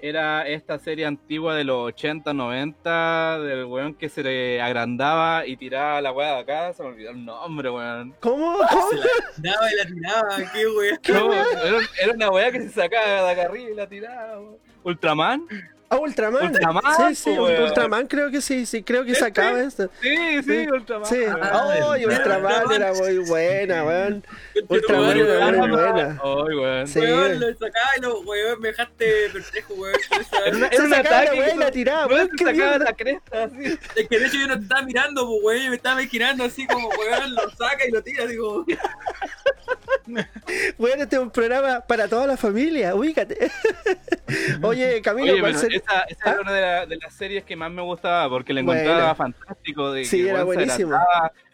era esta serie antigua de los 80, 90, del weón que se le agrandaba y tiraba la weá de acá, se me olvidó el nombre, weón. ¿Cómo? Se la agrandaba y la tiraba, qué weón. era, una weá que se sacaba de acá arriba y la tiraba, Ultraman. Ah, Ultraman. Ultraman. Sí, sí, Ultraman creo que sí, sí, creo que se acaba esto. Sí, sí, Ultraman. Sí. Ay, Ultraman era muy buena, weón. <laughs> Ultraman era muy buena. Ay, weón. Sí. Weón, lo sacaba y lo, weón, me dejaste perplejo, weón. <laughs> Se sacaba la weón la tiraba, weón. Se sacaba la cresta, así. Es que de hecho yo no te estaba mirando, pues, weón, me estaba imaginando así como, weón, lo saca y lo tira, digo. <laughs> Bueno, este es un programa para toda la familia, ubícate. Oye, Camilo, Oye, esa, esa ¿Ah? era una de, las series que más me gustaba porque la encontraba fantástico. De sí, era buenísimo.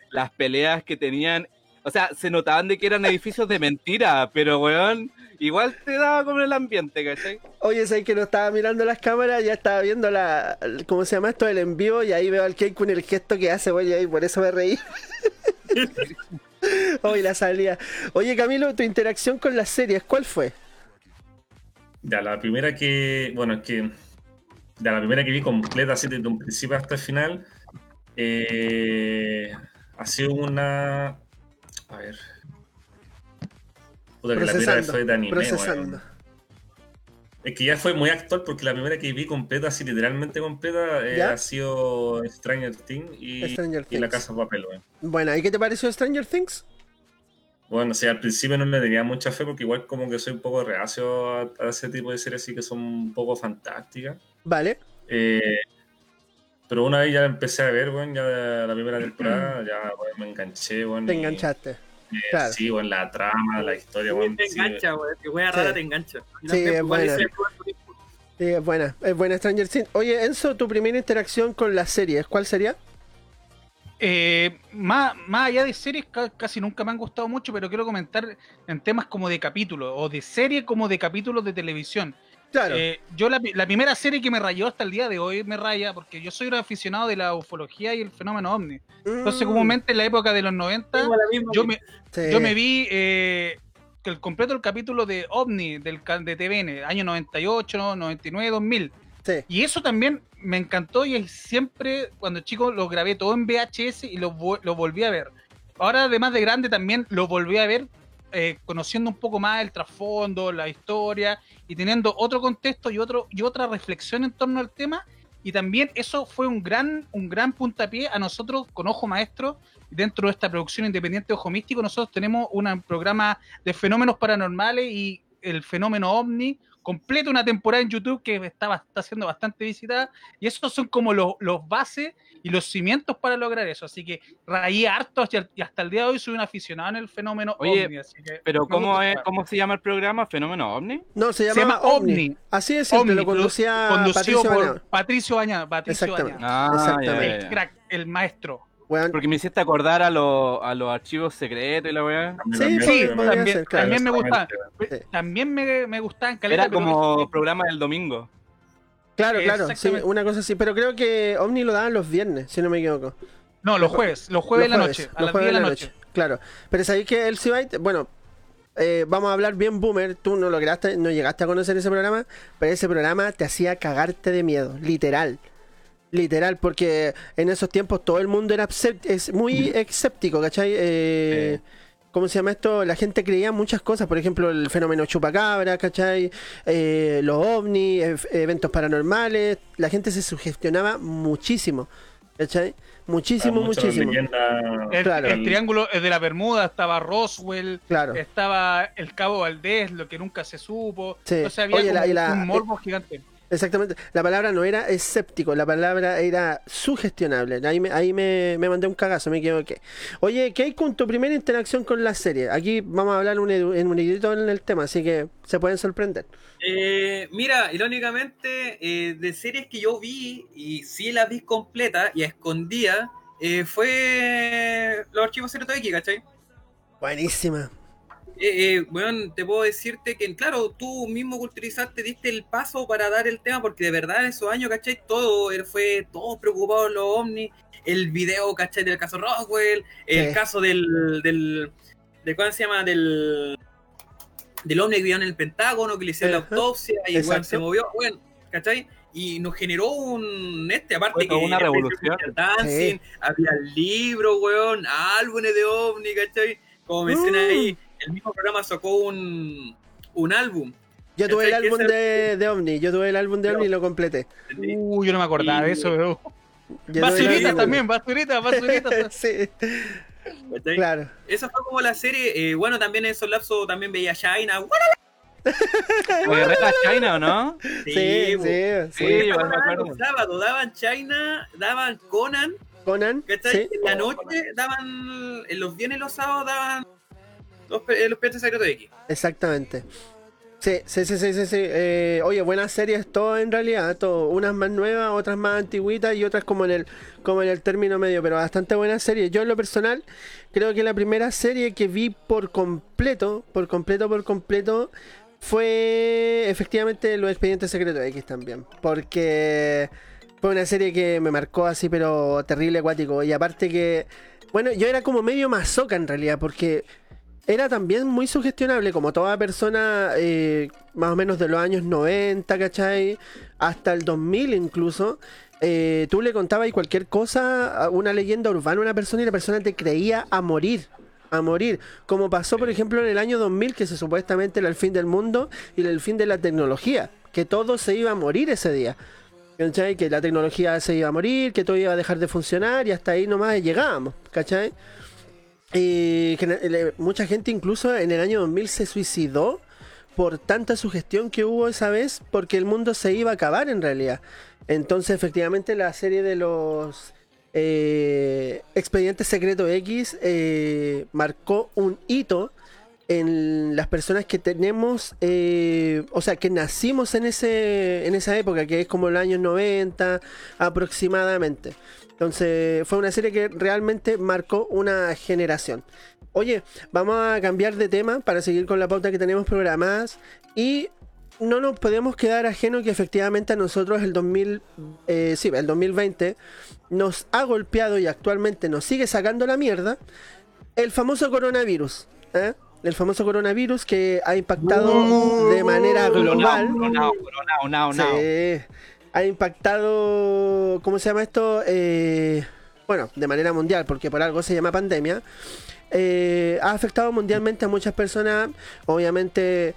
Las peleas que tenían, o sea, se notaban de que eran edificios de mentira, pero weón, igual te daba como el ambiente, ¿cachai? Oye, sé que no estaba mirando las cámaras, ya estaba viendo la, ¿cómo se llama esto? El en vivo y ahí veo al Cake con el gesto que hace, güey, y por eso me reí. <laughs> Hoy la salía. Oye, Camilo, tu interacción con las series, ¿cuál fue? Ya, la primera que. Bueno, es que. Ya, la primera que vi completa, así desde un principio hasta el final. Eh, ha sido una. A ver. Puta, que la primera fue de anime. Procesando. Es que ya fue muy actual porque la primera que vi completa, así literalmente completa, eh, ha sido Stranger Things y, La Casa de Papel. Bueno, ¿y qué te pareció Stranger Things? Bueno, o sea, al principio no le tenía mucha fe porque igual como que soy un poco reacio a, ese tipo de series así que son un poco fantásticas. Vale. Eh, pero una vez ya la empecé a ver, bueno, ya la primera temporada, <clears throat> ya me enganché, bueno. Te enganchaste. Eh, sí, bueno, la trama, la historia, bueno. Te engancha, güey. Que wea rara te engancha. Sí, es buena. Sí, es buena. Es buena Stranger Things. Oye, Enzo, tu primera interacción con las series, ¿cuál sería? Eh, más, más allá de series, casi nunca me han gustado mucho, pero quiero comentar en temas como de capítulos, o de series como de capítulos de televisión. Claro. Eh, yo la, primera serie que me rayó hasta el día de hoy me raya porque yo soy un aficionado de la ufología y el fenómeno ovni. Entonces, mm. comúnmente en la época de los 90, yo me, yo me vi eh, el completo el capítulo de ovni del de TVN, año 98, 99, 2000. Y eso también me encantó y siempre, cuando chico, lo grabé todo en VHS y lo, lo volví a ver. Ahora, además de grande, también lo volví a ver eh, conociendo un poco más el trasfondo, la historia y teniendo otro contexto y, otro, y otra reflexión en torno al tema. Y también eso fue un gran, un gran puntapié a nosotros con Ojo Maestro. Dentro de esta producción independiente Ojo Místico, nosotros tenemos un programa de fenómenos paranormales y el fenómeno ovni completo una temporada en YouTube que está, está siendo bastante visitada. Y esos son como los, los bases y los cimientos para lograr eso. Así que raí harto y hasta el día de hoy soy un aficionado en el fenómeno OVNI. pero ¿cómo, es, ¿cómo se llama el programa? ¿Fenómeno OVNI? No, se llama, OVNI. Así es, lo conducía Patricio por Patricio Bañada. Patricio Exactamente. Ah, Exactamente. El crack, el maestro. Porque me hiciste acordar a, los a los archivos secretos y la weá. Sí, sí, también, también me gustaba. También me, me gustaban Era como programa del domingo. Claro, claro, sí, una cosa así. Pero creo que Omni lo daban los viernes, si no me equivoco. No, los jueves, los jueves de la noche, a las 10 de la noche. Claro, pero sabéis que el Cibite, bueno, eh, vamos a hablar bien boomer, tú no lograste, no llegaste a conocer ese programa, pero ese programa te hacía cagarte de miedo, literal. Literal, porque en esos tiempos todo el mundo era es muy escéptico, ¿cachai? Eh, ¿Cómo se llama esto? La gente creía muchas cosas, por ejemplo, el fenómeno chupacabra, ¿cachai? Eh, los ovnis, eventos paranormales, la gente se sugestionaba muchísimo, ¿cachai? Muchísimo, muchísimo. El, triángulo de la Bermuda, estaba Roswell, claro. estaba el Cabo Valdés, lo que nunca se supo. Entonces había un morbo gigante. Exactamente. La palabra no era escéptico, la palabra era sugestionable. Ahí me, ahí me, mandé un cagazo, me equivoqué. Oye, ¿qué hay con tu primera interacción con la serie? Aquí vamos a hablar un en un en el tema, así que se pueden sorprender. Eh, mira, irónicamente, eh, de series que yo vi y sí las vi completa y a escondida, eh, fue Los Archivos Secretos X, ¿cachai? Buenísima eh, bueno, eh, te puedo decirte que, claro, tú mismo culturizaste, diste el paso para dar el tema, porque de verdad en esos años, ¿cachai? Todo fue todo preocupado los ovnis, el video, ¿cachai? Del caso Roswell, el caso del, del, de ¿cuál se llama? Del, del ovni que vio en el Pentágono, que le hicieron la autopsia y bueno, se movió, bueno, ¿cachai? Y nos generó un, este, aparte que una revolución. Dancing, había libros, weón, álbumes de ovni, ¿cachai? Como mencioné ahí, uh el mismo programa sacó un, un álbum Yo tuve el álbum de, de, Omni, yo tuve el álbum de Omni y lo completé. Uh, yo no me acordaba de eso, Basurita también, basurita, basurita. <laughs> sí. Claro. Esa fue como la serie. Eh, bueno, también en esos lapsos también veía China. <laughs> ¿Era China o no? Sí, sí, sí. sí Los sábados daban China, daban Conan. Conan. ¿Cachai? En la noche daban. En los viernes y los sábados daban los, los secretos de X. Exactamente. Sí, sí, sí, sí, sí. Eh, oye, buenas series, todo en realidad, todo. Unas más nuevas, otras más antiguitas y otras como en el, como en el término medio, pero bastante buenas series. Yo en lo personal, creo que la primera serie que vi por completo, por completo, por completo, fue efectivamente Los Expedientes Secretos X también. Porque fue una serie que me marcó así, pero terrible acuático. Y aparte que, bueno, yo era como medio masoca en realidad, porque era también muy sugestionable, como toda persona eh, más o menos de los años 90, ¿cachai? Hasta el 2000 incluso. Eh, tú le contabas cualquier cosa, una leyenda urbana a una persona y la persona te creía a morir. A morir. Como pasó, por ejemplo, en el año 2000, que se supuestamente era el fin del mundo y el fin de la tecnología. Que todo se iba a morir ese día. ¿Cachai? Que la tecnología se iba a morir, que todo iba a dejar de funcionar y hasta ahí nomás llegábamos. ¿Cachai? Y mucha gente incluso en el año 2000 se suicidó por tanta sugestión que hubo esa vez porque el mundo se iba a acabar en realidad. Entonces efectivamente la serie de los eh, Expedientes Secreto X eh, marcó un hito en las personas que tenemos, eh, o sea, que nacimos en, ese, en esa época, que es como el año 90 aproximadamente. Entonces fue una serie que realmente marcó una generación. Oye, vamos a cambiar de tema para seguir con la pauta que tenemos programadas y no nos podemos quedar ajeno que efectivamente a nosotros el 2000, eh, sí, el 2020 nos ha golpeado y actualmente nos sigue sacando la mierda el famoso coronavirus. ¿eh? El famoso coronavirus que ha impactado de manera global. Sí, ha impactado, ¿cómo se llama esto? Eh, bueno, de manera mundial, porque por algo se llama pandemia. Eh, ha afectado mundialmente a muchas personas. Obviamente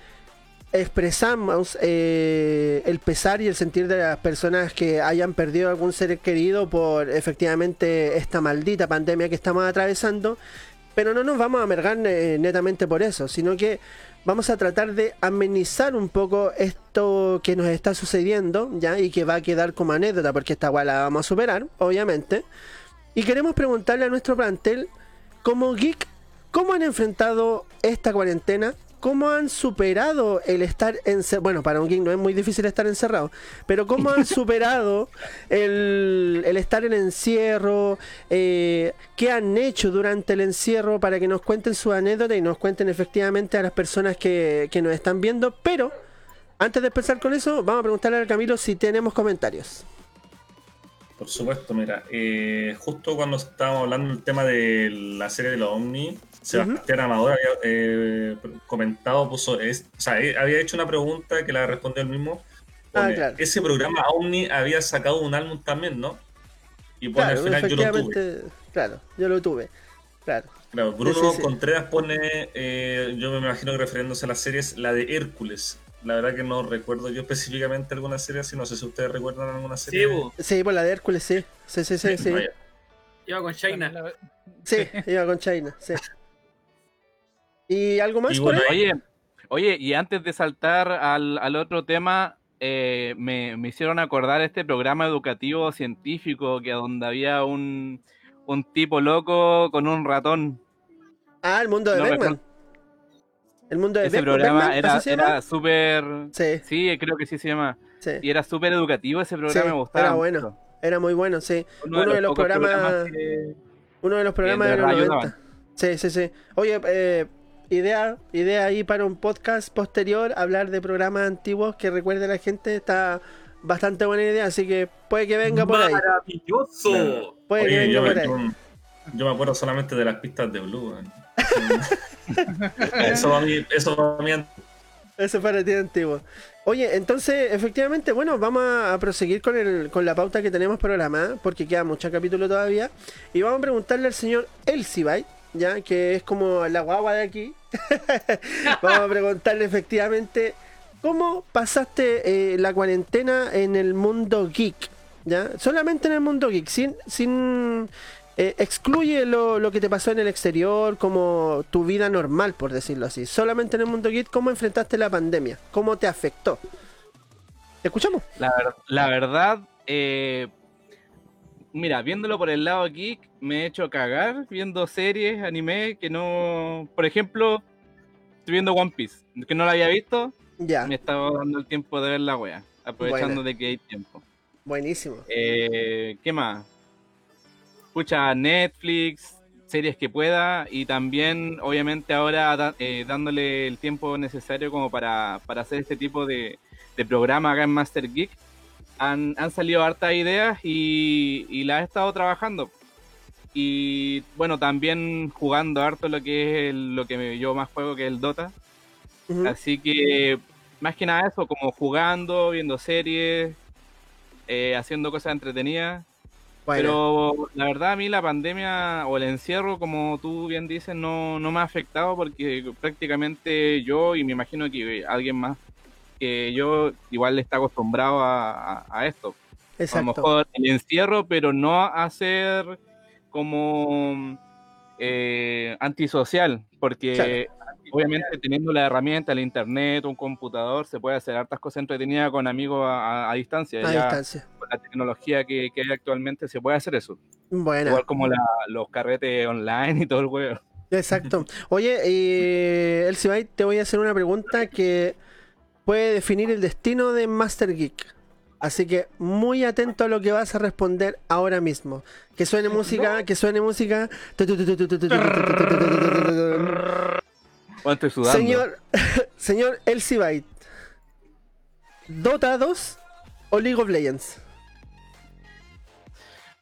expresamos eh, el pesar y el sentir de las personas que hayan perdido algún ser querido por efectivamente esta maldita pandemia que estamos atravesando. Pero no nos vamos a amargar netamente por eso, sino que vamos a tratar de amenizar un poco esto que nos está sucediendo, ¿ya? Y que va a quedar como anécdota, porque esta guay la vamos a superar, obviamente. Y queremos preguntarle a nuestro plantel, como geek, ¿cómo han enfrentado esta cuarentena? ¿Cómo han superado el estar encerrado? Bueno, para un geek no es muy difícil estar encerrado, pero ¿cómo han <laughs> superado el, estar en encierro? Eh, ¿Qué han hecho durante el encierro para que nos cuenten su anécdota y nos cuenten efectivamente a las personas que, que nos están viendo? Pero antes de empezar con eso, vamos a preguntarle a Camilo si tenemos comentarios. Por supuesto, mira, eh, justo cuando estábamos hablando del tema de la serie de los Omni, Sebastián Amador había eh, comentado, puso, es, o sea, había hecho una pregunta que la respondió él mismo. Ah, ese programa Omni había sacado un álbum también, ¿no? Y pone al final yo lo tuve. Claro, yo lo tuve. Claro. Claro, Bruno Contreras pone, eh, yo me imagino que refiriéndose a las series, la de Hércules. La verdad que no recuerdo yo específicamente alguna serie así, no sé si ustedes recuerdan alguna serie. Sí, sí pues la de Hércules, sí. Sí, sí, sí. sí. <laughs> Iba con China. Sí, iba con China, sí. ¿Y algo más? oye, oye, y antes de saltar al, al otro tema, eh, me, me, hicieron acordar este programa educativo científico que donde había un, un tipo loco con un ratón. Ah, el mundo de no El mundo de Ese programa era, era súper... Sí. sí. creo que sí se llama. Sí. Y era súper educativo ese programa, me gustaba. Era bueno, era muy bueno, sí. Uno, de, los programas... uno de los programas de, los 90. Sí, sí, sí. Oye, eh, idea, idea ahí para un podcast posterior, hablar de programas antiguos que recuerde a la gente, está bastante buena idea, así que puede que venga por ahí. Maravilloso. Puede que venga por ahí. Yo, me acuerdo solamente de las pistas de Blue. eso va mí, eso va mí Eso para ti antiguo. Oye, entonces, efectivamente, bueno, vamos a proseguir con, el, con la pauta que tenemos programada, porque queda mucho capítulo todavía. Y vamos a preguntarle al señor Elsibite, ya que es como la guagua de aquí, <laughs> Vamos a preguntarle efectivamente ¿Cómo pasaste eh, la cuarentena en el mundo geek? ¿Ya? Solamente en el mundo geek, sin, sin eh, excluye lo, que te pasó en el exterior, como tu vida normal, por decirlo así. Solamente en el mundo geek, ¿cómo enfrentaste la pandemia? ¿Cómo te afectó? ¿Te escuchamos? La, verdad, eh, mira, viéndolo por el lado geek, me he hecho cagar viendo series, anime, que no... Por ejemplo, estoy viendo One Piece, que no lo había visto. Ya. Me estaba dando el tiempo de ver la wea, aprovechando de que hay tiempo. Buenísimo. Eh, ¿Qué más? Escucha Netflix, series que pueda y también, obviamente, ahora eh, dándole el tiempo necesario como para, para hacer este tipo de, de programa acá en Master Geek. Han, han salido hartas ideas y, y las he estado trabajando. Y bueno, también jugando harto lo que es lo que yo más juego, que es el Dota. Así que más que nada eso, como jugando, viendo series, eh, haciendo cosas entretenidas. Pero la verdad a mí la pandemia o el encierro, como tú bien dices, no, no me ha afectado porque prácticamente yo y me imagino que alguien más que yo igual está acostumbrado a, esto. A lo mejor el encierro, pero no a ser como eh, antisocial, porque obviamente teniendo la herramienta, el internet, un computador, se puede hacer hartas cosas entretenidas con amigos a, distancia. A distancia. Con la tecnología que, hay actualmente se puede hacer eso. Bueno. Igual como los carretes online y todo el juego. Exacto. Oye, eh, Elsie te voy a hacer una pregunta que puede definir el destino de Master Geek. Así que muy atento a lo que vas a responder ahora mismo. Que suene música, que suene música. Señor, señor Elsie Byte. ¿Dota 2 o League of Legends?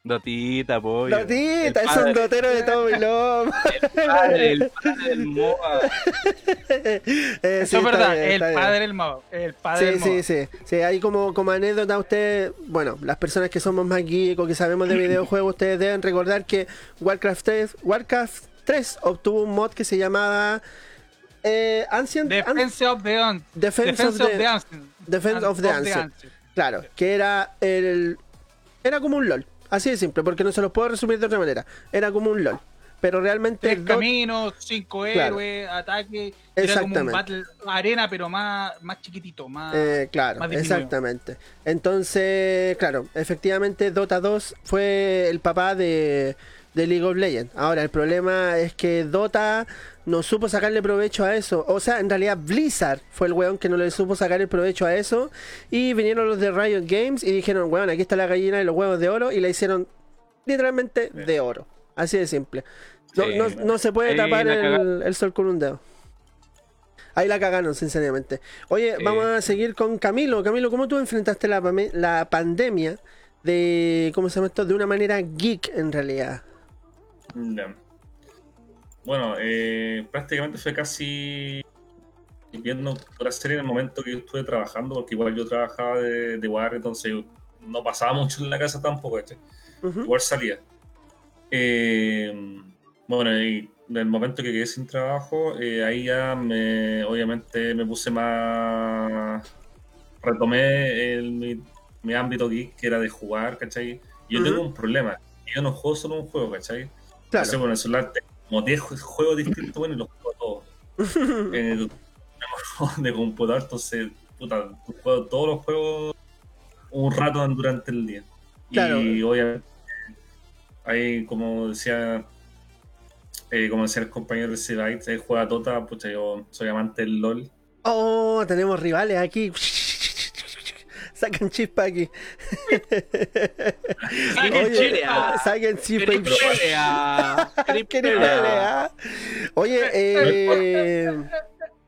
Dotita, pollo. Dotita, es un dotero de todo El padre, el padre del MOA. <laughs> Eh, Eso es verdad, el padre del MOA. El padre sí, del sí, sí, sí. Ahí como, como anécdota, ustedes, bueno, las personas que somos más geek o que sabemos de videojuegos, ustedes deben recordar que Warcraft 3, Warcraft 3 obtuvo un mod que se llamaba eh, Ancient, Defense of the Ancient. Defense, of, the, Ancient. Defense of the Ancient. Claro, que era el. Era como un LOL. Así de simple, porque no se los puedo resumir de otra manera. Era como un LOL. Pero realmente. Tres caminos, cinco héroes, ataque. Exactamente. Era como un battle arena, pero más, más chiquitito, más. Eh, claro, exactamente. Entonces, claro, efectivamente, Dota 2 fue el papá de, de League of Legends. Ahora, el problema es que Dota no supo sacarle provecho a eso. O sea, en realidad Blizzard fue el weón que no le supo sacar el provecho a eso. Y vinieron los de Riot Games y dijeron, weón, aquí está la gallina de los huevos de oro. Y la hicieron literalmente de oro. Así de simple. No, se puede tapar el, sol con un dedo. Ahí la cagaron, sinceramente. Oye, vamos a seguir con Camilo. Camilo, ¿cómo tú enfrentaste la, la pandemia de, ¿cómo se llama esto? De una manera geek en realidad. Bueno, eh, prácticamente fue casi viendo la serie en el momento que yo estuve trabajando, porque igual yo trabajaba de, de guardia, entonces no pasaba mucho en la casa tampoco, este. igual salía. Eh, bueno, y en el momento que quedé sin trabajo, eh, ahí ya me, obviamente me puse más, retomé el, mi, ámbito geek, que era de jugar, ¿cachai? Yo tengo un problema, yo no juego solo un juego, ¿cachai? Claro. Entonces, bueno, el celular como 10 juegos distintos, bueno, y los juego todos. <laughs> en el <laughs> de computador, entonces, puta, juego todos los juegos un rato durante el día. Y obviamente, ahí, como decía, eh, como decía el compañero de Cyberite, ahí juega Tota, pucha, yo soy amante del LOL. Oh, tenemos rivales aquí. Sacan chispa aquí. Saquen chispa. Saquen chispa. <laughs> Oye, eh,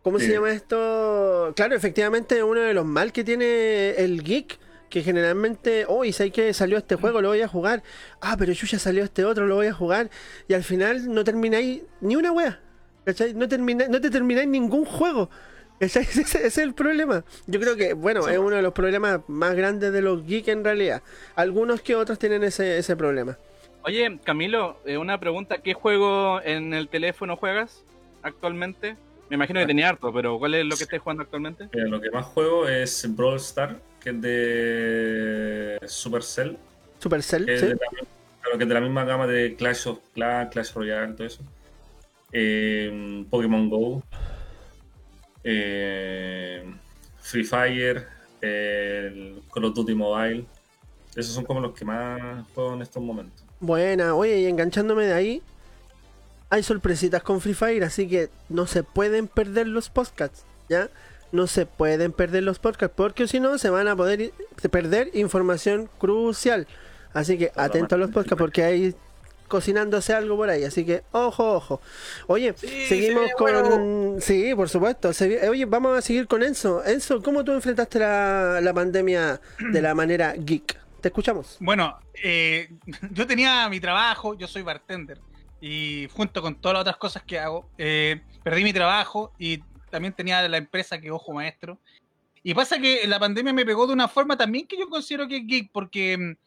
¿cómo se llama esto? Claro, efectivamente, uno de los mal que tiene el geek que generalmente, hoy oh, sé que salió este juego, lo voy a jugar. Ah, pero yo ya salió este otro, lo voy a jugar. Y al final no termináis ni una wea. No, termina, no te termináis ningún juego. Ese, es el problema. Yo creo que, bueno, es uno de los problemas más grandes de los geeks en realidad. Algunos que otros tienen ese, ese problema. Oye, Camilo, eh, una pregunta. ¿Qué juego en el teléfono juegas actualmente? Me imagino que tenía harto, pero ¿cuál es lo que estáis jugando actualmente? lo que más juego es Brawl Star, que es de Supercell. Supercell, sí. claro, que es de la misma gama de Clash of Clans, Clash Royale, todo eso. Eh, Pokémon Go. Eh, Free Fire. El Call of Duty Mobile. Esos son como los que más juego en estos momentos. Buena, oye, y enganchándome de ahí, hay sorpresitas con Free Fire, así que no se pueden perder los podcasts, ¿ya? No se pueden perder los podcasts, porque si no se van a poder perder información crucial. Así que atento a los podcasts, porque hay cocinándose algo por ahí, así que ojo, ojo. Oye, seguimos con... Sí, por supuesto. Oye, vamos a seguir con Enzo. Enzo, ¿cómo tú enfrentaste la, la pandemia de la manera geek? Te escuchamos. Bueno, eh, <laughs> yo tenía mi trabajo, yo soy bartender y junto con todas las otras cosas que hago, eh, perdí mi trabajo y también tenía la empresa que Ojo Maestro. Y pasa que la pandemia me pegó de una forma también que yo considero que es geek, porque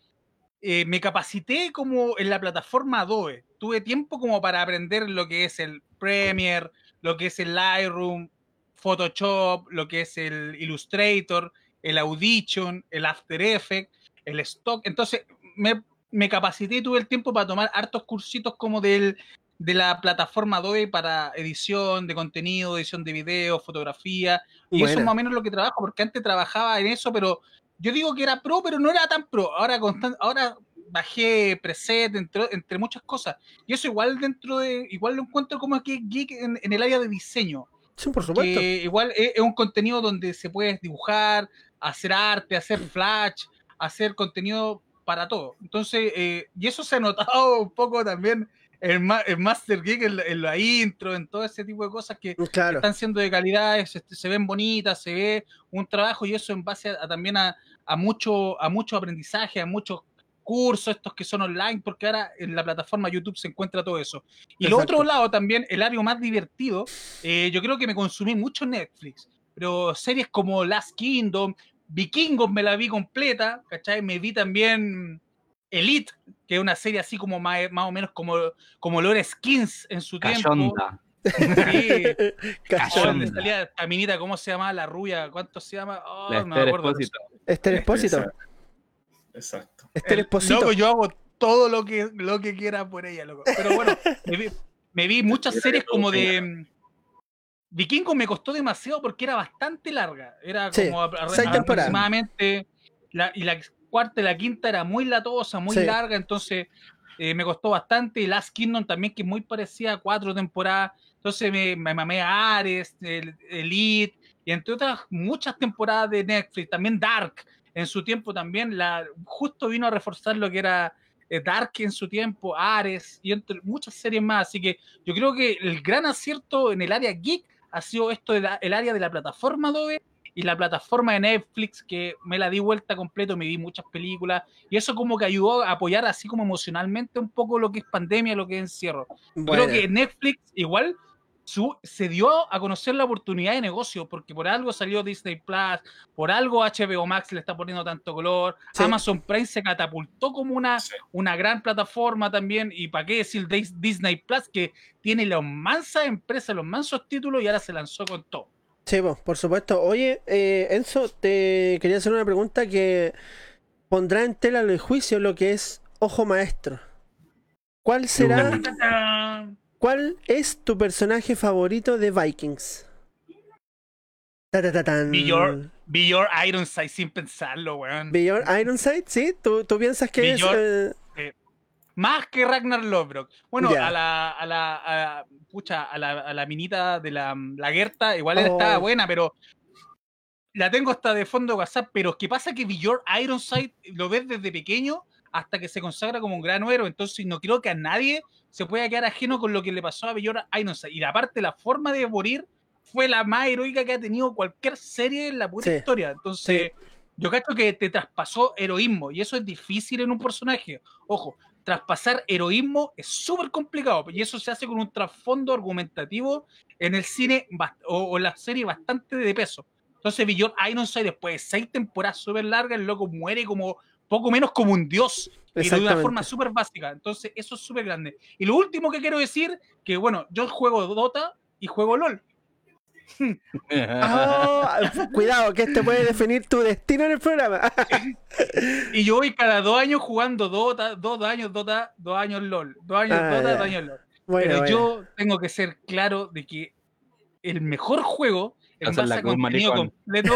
eh, me capacité como en la plataforma Adobe. Tuve tiempo como para aprender lo que es el Premiere, lo que es el Lightroom, Photoshop, lo que es el Illustrator, el Audition, el After Effects, el Stock. Entonces me me capacité y tuve el tiempo para tomar hartos cursitos como del, de la plataforma Adobe para edición de contenido, edición de video, fotografía. Y eso es más o menos lo que trabajo, porque antes trabajaba en eso, pero yo digo que era pro, pero no era tan pro. Ahora, ahora bajé preset, entre, entre muchas cosas. Y eso igual dentro de, igual lo encuentro como que geek en, el área de diseño. Sí, por supuesto. igual es, es, un contenido donde se puede dibujar, hacer arte, hacer flash, hacer contenido para todo. Entonces, eh, y eso se ha notado un poco también en, Master Geek, en, la intro, en todo ese tipo de cosas que, están siendo de calidad, se, ven bonitas, se ve un trabajo y eso en base a, también a, mucho, a mucho aprendizaje, a muchos cursos estos que son online, porque ahora en la plataforma YouTube se encuentra todo eso. Y lo otro lado también, el área más divertido, eh, yo creo que me consumí mucho Netflix, pero series como Last Kingdom, Vikingos me la vi completa, ¿cachai? Me vi también Elite, que es una serie así como más, o menos como, como Lore Skins en su tiempo. Sí, <laughs> Cachonda. salía esta minita, ¿cómo se llama? La rubia, ¿cuánto se llama? Oh, no me acuerdo. Esther Espósito. Exacto. Esther Espósito. Loco, yo hago todo lo que, lo que quiera por ella, loco. Pero bueno, <laughs> me vi muchas series como de Vikingo me costó demasiado porque era bastante larga. Era como aproximadamente. La, y la cuarta y la quinta era muy latosa, muy larga, entonces eh, me costó bastante. Last Kingdom también, que es muy parecida a cuatro temporadas. Entonces me, me mamé a Ares, el, Elite, y entre otras muchas temporadas de Netflix. También Dark, en su tiempo también. La, justo vino a reforzar lo que era eh, Dark en su tiempo, Ares, y entre muchas series más. Así que yo creo que el gran acierto en el área geek ha sido esto del el área de la plataforma Adobe y la plataforma de Netflix que me la di vuelta completo, me vi muchas películas y eso como que ayudó a apoyar así como emocionalmente un poco lo que es pandemia, lo que es encierro. Creo que Netflix igual su, se dio a conocer la oportunidad de negocio, porque por algo salió Disney Plus, por algo HBO Max le está poniendo tanto color, Amazon Prime se catapultó como una, una gran plataforma también, y para qué decir Disney Plus, que tiene las mansas empresas, los mansos títulos, y ahora se lanzó con todo. Sí, por supuesto. Oye, eh, Enzo, te quería hacer una pregunta que pondrá en tela de juicio lo que es Ojo Maestro. ¿Cuál será? ¿Cuál es tu personaje favorito de Vikings? Ta, ta, ta, be, your, be your Ironside sin pensarlo, weón. Be your Ironside, ¿sí? ¿Tú, tú piensas que es...? Eh, más que Ragnar Lodbrok. Bueno, a la, a la, a, pucha, a la, a la minita de la, la Gerta, igual oh. estaba buena, pero la tengo hasta de fondo WhatsApp, pero ¿qué pasa que Your Ironside lo ves desde pequeño hasta que se consagra como un gran héroe, entonces no creo que a nadie se pueda quedar ajeno con lo que le pasó a Bellora Ironside. Y aparte, la forma de morir fue la más heroica que ha tenido cualquier serie en la pura historia. Entonces, yo creo que te traspasó heroísmo y eso es difícil en un personaje. Ojo, traspasar heroísmo es súper complicado y eso se hace con un trasfondo argumentativo en el cine o, en la serie bastante de peso. Entonces, Beyond Ironside, después de seis temporadas súper largas, el loco muere como poco menos como un dios y de una forma súper básica. Entonces, eso es súper grande. Y lo último que quiero decir, que bueno, yo juego Dota y juego LOL. Oh, <laughs> cuidado, que este puede definir tu destino en el programa. <laughs> y yo voy cada dos años jugando Dota, dos años Dota, dos años LOL, dos años ah, Dota, dos años LOL. Pero yo tengo que ser claro de que el mejor juego en base a contenido completo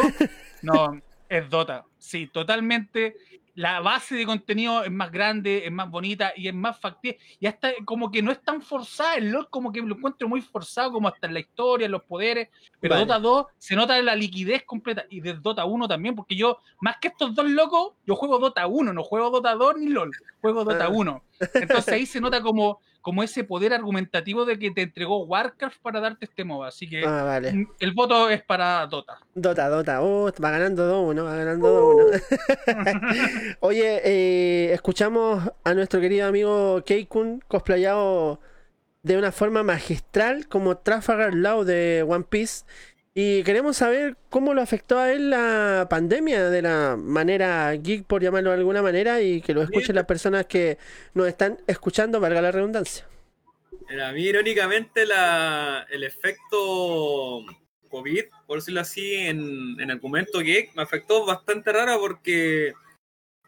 no, es Dota. Sí, totalmente la base de contenido es más grande, es más bonita y es más factible. Y hasta como que no es tan forzada. El LOL como que lo encuentro muy forzado, como hasta en la historia, en los poderes. Pero Dota 2 se nota la liquidez completa. Y de Dota 1 también, porque yo, más que estos dos locos, yo juego Dota 1, no juego Dota 2 ni LOL. Juego Dota 1. Ah. Entonces ahí se nota como como ese poder argumentativo de que te entregó Warcraft para darte este MOBA. Así que ah, el voto es para Dota. Dota, Dota. Oh, va ganando 2-1, va ganando 2-1. <laughs> <laughs> Oye, eh, escuchamos a nuestro querido amigo Keikun cosplayado de una forma magistral como Trafalgar Law de One Piece. Y queremos saber cómo lo afectó a él la pandemia de la manera geek, por llamarlo de alguna manera, y que lo escuchen las personas que nos están escuchando, valga la redundancia. A mí, irónicamente, la, el efecto COVID, por decirlo así, en, el momento geek, me afectó bastante raro porque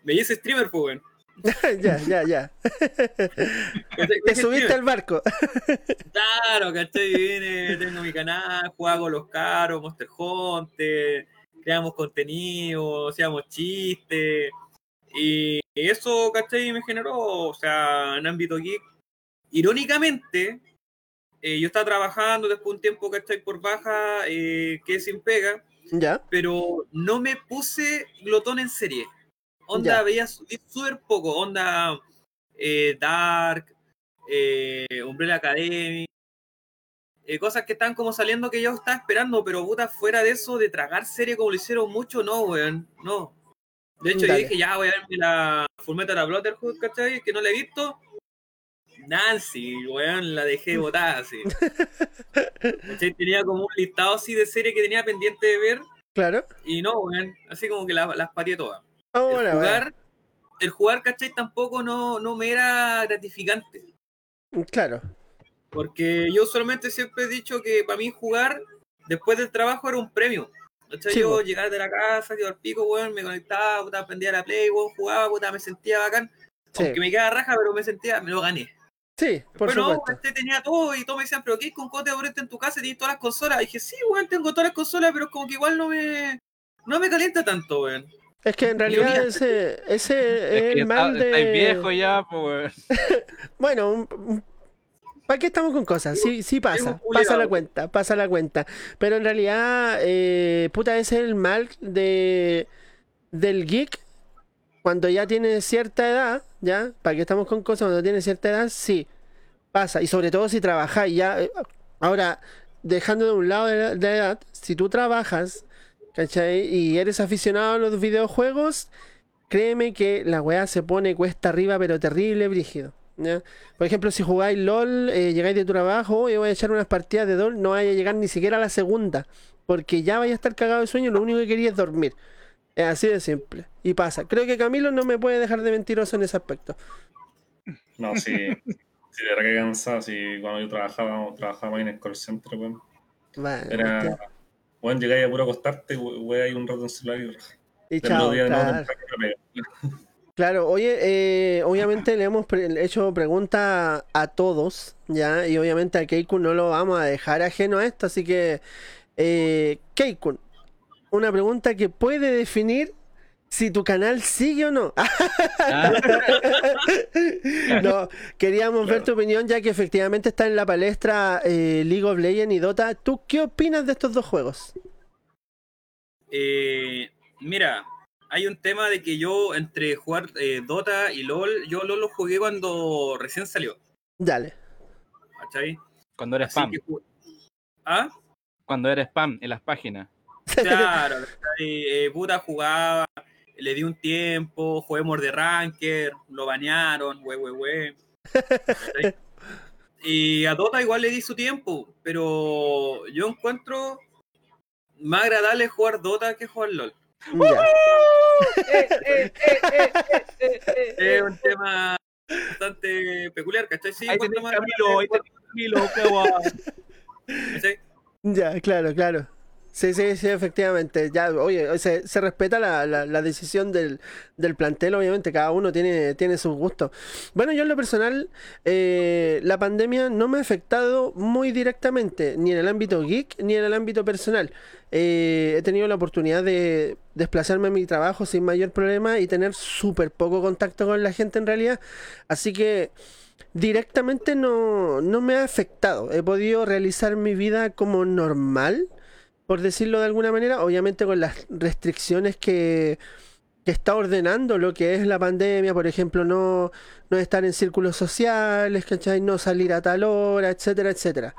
me hice streamer, pues, <laughs> ya, ya, ya. Te subiste al barco. <laughs> claro, ¿cachai? Vine, tengo mi canal, juego los caros, Monster Hunter, creamos contenido, hacíamos chistes. Y eso, ¿cachai? Me generó, o sea, en ámbito geek. Irónicamente, eh, yo estaba trabajando después de un tiempo, ¿cachai? Por baja, eh, que sin pega. Ya. Pero no me puse glotón en serie. Onda veía súper poco, onda eh, Dark, eh, Umbrella Academy, eh, cosas que están como saliendo que yo estaba esperando, pero puta, fuera de eso, de tragar serie como lo hicieron mucho, no, weón, no. De hecho, yo dije, ya voy a verme la Fullmetal Brotherhood, ¿cachai? Que no la he visto. Nancy, weón, la dejé <laughs> botada así. <laughs> Tenía como un listado así de serie que tenía pendiente de ver. Claro. Y no, weón, así como que las, las pateé todas el, jugar, el jugar, ¿cachai? Tampoco no, no me era gratificante. Claro. Porque yo solamente siempre he dicho que para mí jugar después del trabajo era un premio. yo llegar de la casa, iba al pico, weón, me conectaba, puta, aprendía la play, weón, jugaba, puta, me sentía bacán. Aunque me quedaba raja, pero me sentía, me lo gané. Sí, por supuesto. no, este tenía todo y todos me decían, pero ¿qué? ¿Con cómo te en tu casa tienes todas las consolas? Y dije, sí, weón, tengo todas las consolas, pero como que igual no me, no me calienta tanto, weón. Es que en realidad ese, ese <laughs> es, el mal de. viejo ya, pues. <laughs> bueno, ¿para qué estamos con cosas? Sí, sí pasa, pasa la cuenta, pasa la cuenta. Pero en realidad, eh, puta, ese es el mal de del geek cuando ya tiene cierta edad, ¿ya? ¿Para qué estamos con cosas cuando tiene cierta edad? Sí, pasa. Y sobre todo si trabajas ya. Eh, ahora, dejando de un lado de la edad, si tú trabajas ¿cachai? Y eres aficionado a los videojuegos, créeme que la weá se pone cuesta arriba, pero terrible, brígido. Por ejemplo, si jugáis LOL, eh, llegáis de tu trabajo y voy a echar unas partidas de LOL, no vaya a llegar ni siquiera a la segunda, porque ya vaya a estar cagado de sueño, lo único que quería es dormir. Es así de simple. Y pasa. Creo que Camilo no me puede dejar de mentiroso en ese aspecto. No, sí. <laughs> sí, de verdad que cansado. Sí, cuando yo trabajaba, trabajaba en el call center, bueno, era, bueno, llegáis a puro acostarte, voy a ir un rato en celular y, y chao, claro. <laughs> claro, oye, eh, obviamente le hemos hecho pregunta a todos, ¿ya? Y obviamente a Keikun no lo vamos a dejar ajeno a esto, así que, eh, Keikun, una pregunta que puede definir si tu canal sigue o no. <laughs> no, queríamos ver tu opinión ya que efectivamente está en la palestra eh, League of Legends y Dota. ¿Tú qué opinas de estos dos juegos? Eh, mira, hay un tema de que yo entre jugar eh, Dota y LOL, yo LOL lo jugué cuando recién salió. Dale. ¿Cachai? Cuando era spam. ¿Ah? Cuando era spam en las páginas. <laughs> Claro, puta jugaba le di un tiempo, juguemos de Ranker, lo bañaron, we, we, we. y a Dota igual le di su tiempo, pero yo encuentro más agradable jugar Dota que jugar LOL. <laughs> es un tema bastante peculiar, ¿cachai? Sí, ahí Camilo, ahí Camilo, qué <laughs> Ya, claro, claro. Sí, sí, sí, efectivamente. Ya, oye, se, se respeta la, la, decisión del, del, plantel, obviamente, cada uno tiene, tiene sus gustos. Bueno, yo en lo personal, eh, la pandemia no me ha afectado muy directamente, ni en el ámbito geek, ni en el ámbito personal. Eh, he tenido la oportunidad de desplazarme a mi trabajo sin mayor problema y tener súper poco contacto con la gente en realidad. Así que directamente no, no me ha afectado. He podido realizar mi vida como normal por decirlo de alguna manera, obviamente con las restricciones que, está ordenando lo que es la pandemia, por ejemplo, no, no estar en círculos sociales, ¿cachai? No salir a tal hora, etcétera, etcétera.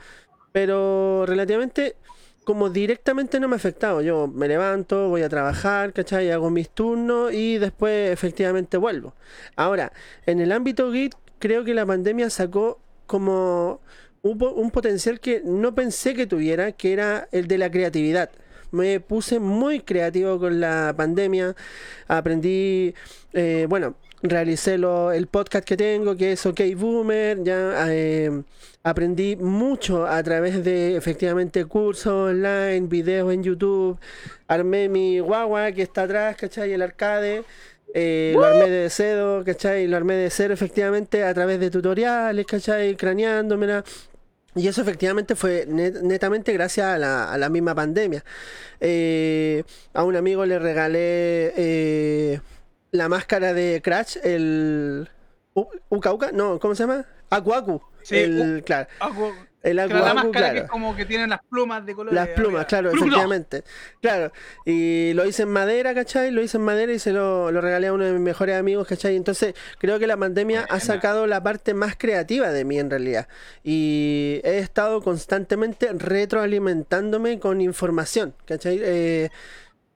Pero relativamente, como directamente no me ha afectado, yo me levanto, voy a trabajar, ¿cachai? Hago mis turnos y después efectivamente vuelvo. Ahora, en el ámbito geek, creo que la pandemia sacó como un, potencial que no pensé que tuviera, que era el de la creatividad. Me puse muy creativo con la pandemia, aprendí, eh, bueno, realicé lo, el podcast que tengo, que es OK Boomer, ya eh, aprendí mucho a través de efectivamente cursos online, videos en YouTube, armé mi guagua que está atrás, ¿cachai? El arcade. Eh, lo armé de cedo, ¿cachai? Lo armé de cero efectivamente a través de tutoriales, ¿cachai? Craneándomela, y eso efectivamente fue netamente gracias a la, misma pandemia. Eh, a un amigo le regalé eh, la máscara de Crash, el... ¿Uka Uka? No, ¿cómo se llama? Aku Sí, el, claro. El la máscara que es como que tienen las plumas de color. Las plumas, claro, efectivamente. Claro. Y lo hice en madera, ¿cachai? Lo hice en madera y se lo, regalé a uno de mis mejores amigos, ¿cachai? Entonces, creo que la pandemia ha sacado la parte más creativa de mí en realidad. Y he estado constantemente retroalimentándome con información, ¿cachai? Eh,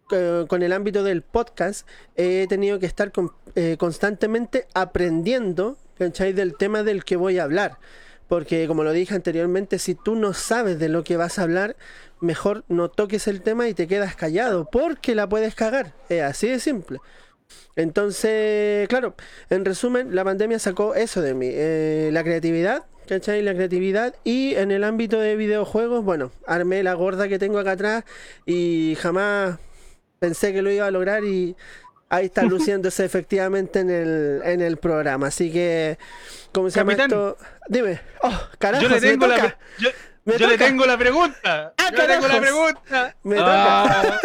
con el ámbito del podcast, he tenido que estar eh, constantemente aprendiendo, ¿cachai? Del tema del que voy a hablar. Porque como lo dije anteriormente, si tú no sabes de lo que vas a hablar, mejor no toques el tema y te quedas callado, porque la puedes cagar. Es así de simple. Entonces, claro, en resumen, la pandemia sacó eso de mí, eh, la creatividad, ¿cachai? La creatividad y en el ámbito de videojuegos, bueno, armé la gorda que tengo acá atrás y jamás pensé que lo iba a lograr y ahí está <laughs> luciéndose efectivamente en el, en el programa. Así que, ¿cómo se llama esto? Dime. Oh, carajo, yo le tengo, la, yo, le tengo la pregunta. Ah, yo le tengo la pregunta. Me ah.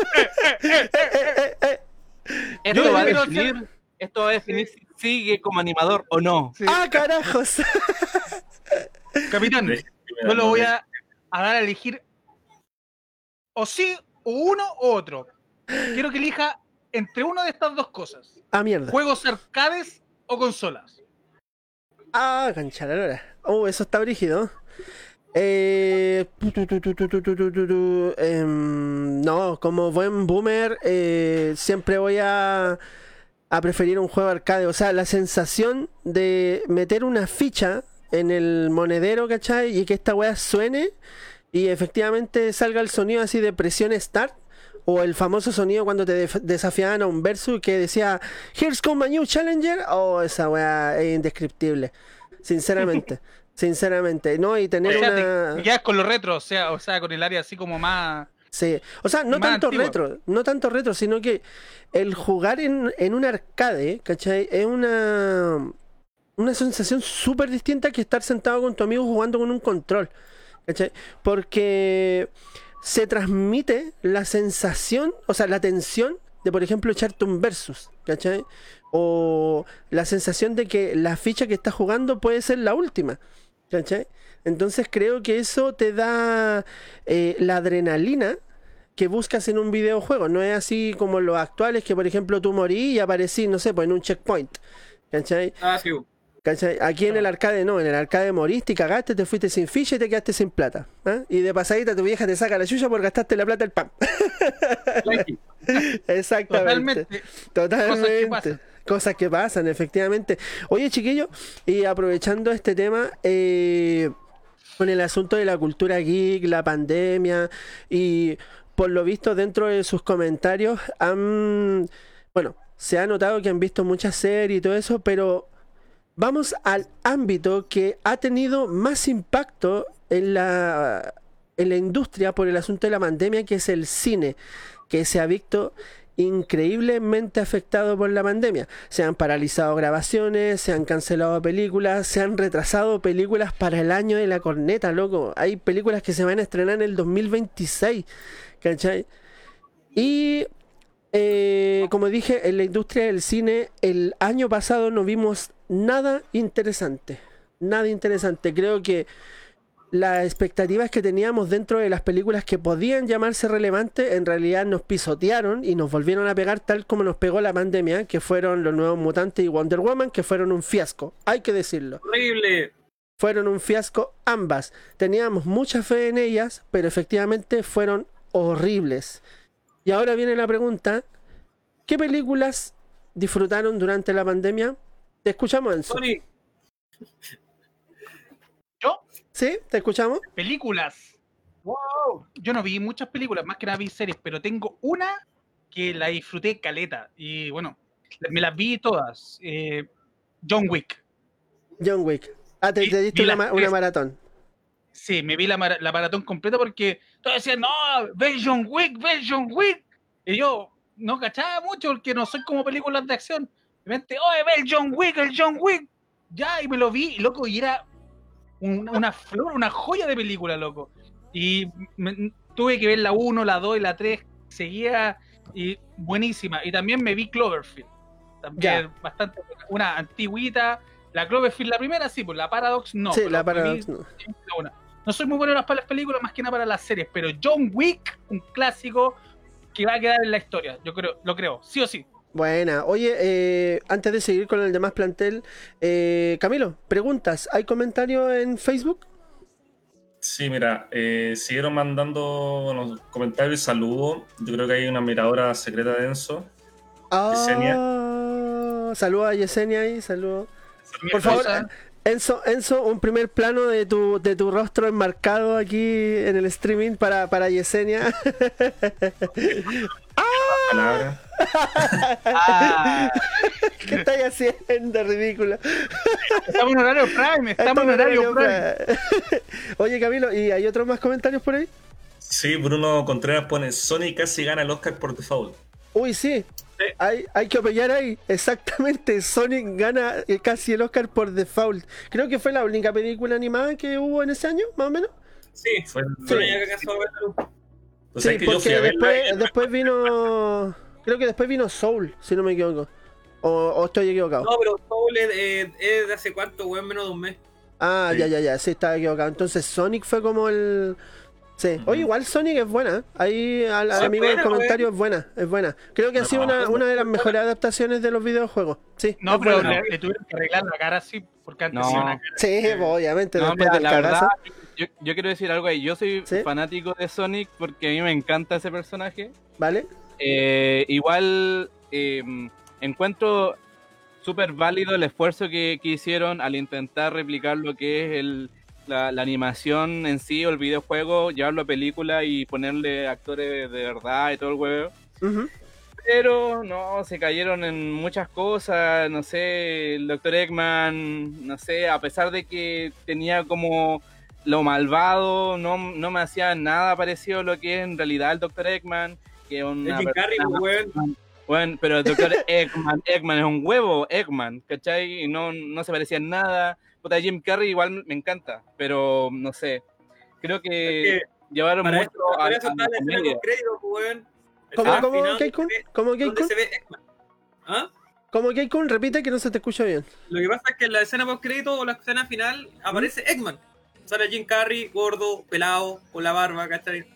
esto, va a definir, esto va a definir si sigue como animador o no. Ah, carajos. <laughs> Capitán, yo lo voy a, a dar a elegir o sí, o uno o otro. Quiero que elija entre una de estas dos cosas. Ah, mierda. ¿Juegos arcades o consolas? Ah, canchaladora. Oh, eso está brígido. Eh, no, como buen boomer, eh, siempre voy a, a preferir un juego arcade. O sea, la sensación de meter una ficha en el monedero, ¿cachai? Y que esta weá suene y efectivamente salga el sonido así de presión start o el famoso sonido cuando te desafiaban a un versus que decía Here's come my new challenger. Oh, esa weá es indescriptible. Sinceramente. <laughs> sinceramente. No, y tener una. ya con los retro, o sea, o sea, con el área así como más. Sí, o sea, no tanto retro, no tanto retro, sino que el jugar en, en un arcade, ¿cachai? Es una, una sensación súper distinta que estar sentado con tu amigo jugando con un control, ¿cachai? Porque se transmite la sensación, o sea, la tensión de, por ejemplo, echarte un versus, ¿cachai? O la sensación de que la ficha que estás jugando puede ser la última, ¿cachai? Entonces creo que eso te da eh, la adrenalina que buscas en un videojuego. No es así como los actuales que, por ejemplo, tú morí y aparecí, no sé, pues en un checkpoint. ¿Cachai? Ah, sí. Aquí en el arcade no, en el arcade moriste y cagaste, te fuiste sin ficha y te quedaste sin plata. ¿ah? Y de pasadita tu vieja te saca la chucha por gastaste la plata del pan. <laughs> Exactamente. Totalmente. Cosas que, pasan. efectivamente. Oye, chiquillo, y aprovechando este tema, eh, con el asunto de la cultura geek, la pandemia, y por lo visto dentro de sus comentarios han, bueno, se ha notado que han visto muchas series y todo eso, pero vamos al ámbito que ha tenido más impacto en la en la industria por el asunto de la pandemia, que es el cine, que se ha visto increíblemente afectado por la pandemia. Se han paralizado grabaciones, se han cancelado películas, se han retrasado películas para el año de la corneta, loco. Hay películas que se van a estrenar en el 2026, ¿cachai? Y eh, como dije, en la industria del cine, el año pasado no vimos nada interesante. Nada interesante. Creo que las expectativas que teníamos dentro de las películas que podían llamarse relevantes en realidad nos pisotearon y nos volvieron a pegar tal como nos pegó la pandemia, que fueron los nuevos mutantes y Wonder Woman, que fueron un fiasco, hay que decirlo. Horrible. Fueron un fiasco ambas. Teníamos mucha fe en ellas, pero efectivamente fueron horribles. Y ahora viene la pregunta, ¿qué películas disfrutaron durante la pandemia? Te escuchamos, Enzo. ¿Sí? ¿Te escuchamos? Películas. Wow. Yo no vi muchas películas, más que nada vi series, pero tengo una que la disfruté caleta. Y bueno, me las vi todas. Eh, John Wick. John Wick. Ah, te, diste una, maratón. Sí, me vi la, maratón completa porque todos decían, no, ve John Wick, ve John Wick. Y yo no cachaba mucho porque no soy como películas de acción. Repente, oye, ve el John Wick, el John Wick. Ya, y me lo vi, y loco, y era una flor, una joya de película, loco. Y tuve que ver la 1, la 2 y la 3, seguía y buenísima. Y también me vi Cloverfield, también bastante una antigüita. La Cloverfield, la primera sí, pues la Paradox no. Sí, la Paradox no. No soy muy bueno para las películas, más que nada para las series, pero John Wick, un clásico que va a quedar en la historia, yo creo, lo creo, sí o sí. Buena. Oye, eh, antes de seguir con el demás plantel, eh, Camilo, preguntas. ¿Hay comentarios en Facebook? Sí, mira, eh, siguieron mandando comentarios y saludos. Yo creo que hay una miradora secreta de Enzo. Ah, saludos a Yesenia ahí, saludos. Por favor, Enzo, Enzo, un primer plano de tu, de tu rostro enmarcado aquí en el streaming para, para Yesenia. <laughs> ¡Ah! <laughs> ¿Qué estáis haciendo, ridículo? Estamos en horario prime, estamos, en horario, prime. <laughs> Oye, Camilo, ¿y hay otros más comentarios por ahí? Sí, Bruno Contreras pone Sony casi gana el Oscar por default. Uy, sí. Hay, hay, que opinar ahí. Exactamente, Sonic gana casi el Oscar por default. Creo que fue la única película animada que hubo en ese año, más o menos. Sí, fue sí. Sí, porque después, después vino Creo que después vino Soul, si no me equivoco. O, estoy equivocado. No, pero Soul es, de hace cuánto, weón, menos de un mes. Ah, ya, ya, ya, sí, estaba equivocado. Entonces Sonic fue como el. Sí. Oye, igual Sonic es buena. Ahí al, amigo del comentario es buena, es buena. Creo que ha sido una, una, de las mejores adaptaciones de los videojuegos. Sí. No, pero le, tuvieron que arreglar la cara así, porque antes no. una cara. Sí, obviamente, no, después del la verdad, yo, yo, quiero decir algo ahí. Yo soy fanático de Sonic porque a mí me encanta ese personaje. ¿Vale? Eh, igual eh, encuentro súper válido el esfuerzo que, hicieron al intentar replicar lo que es el, la, animación en sí o el videojuego, llevarlo a película y ponerle actores de verdad y todo el huevo. Pero no, se cayeron en muchas cosas, no sé, el Dr. Eggman, no sé, a pesar de que tenía como lo malvado, no, no me hacía nada parecido a lo que es en realidad el Dr. Eggman que una Bueno, pero el doctor <laughs> Eggman, Eggman es un huevo, Eggman, ¿cachai? Y no, no se parecía en nada. Puta, Jim Carrey igual me encanta, pero no sé. Creo que, llevaron mucho a, a, la ¿Cómo, cómo, Keikun? ¿Cómo Keikun? ¿Ah? Como Keikun, repite que no se te escucha bien. Lo que pasa es que en la escena post crédito o la escena final aparece Eggman. Sale Jim Carrey, gordo, pelado, con la barba, ¿cachai?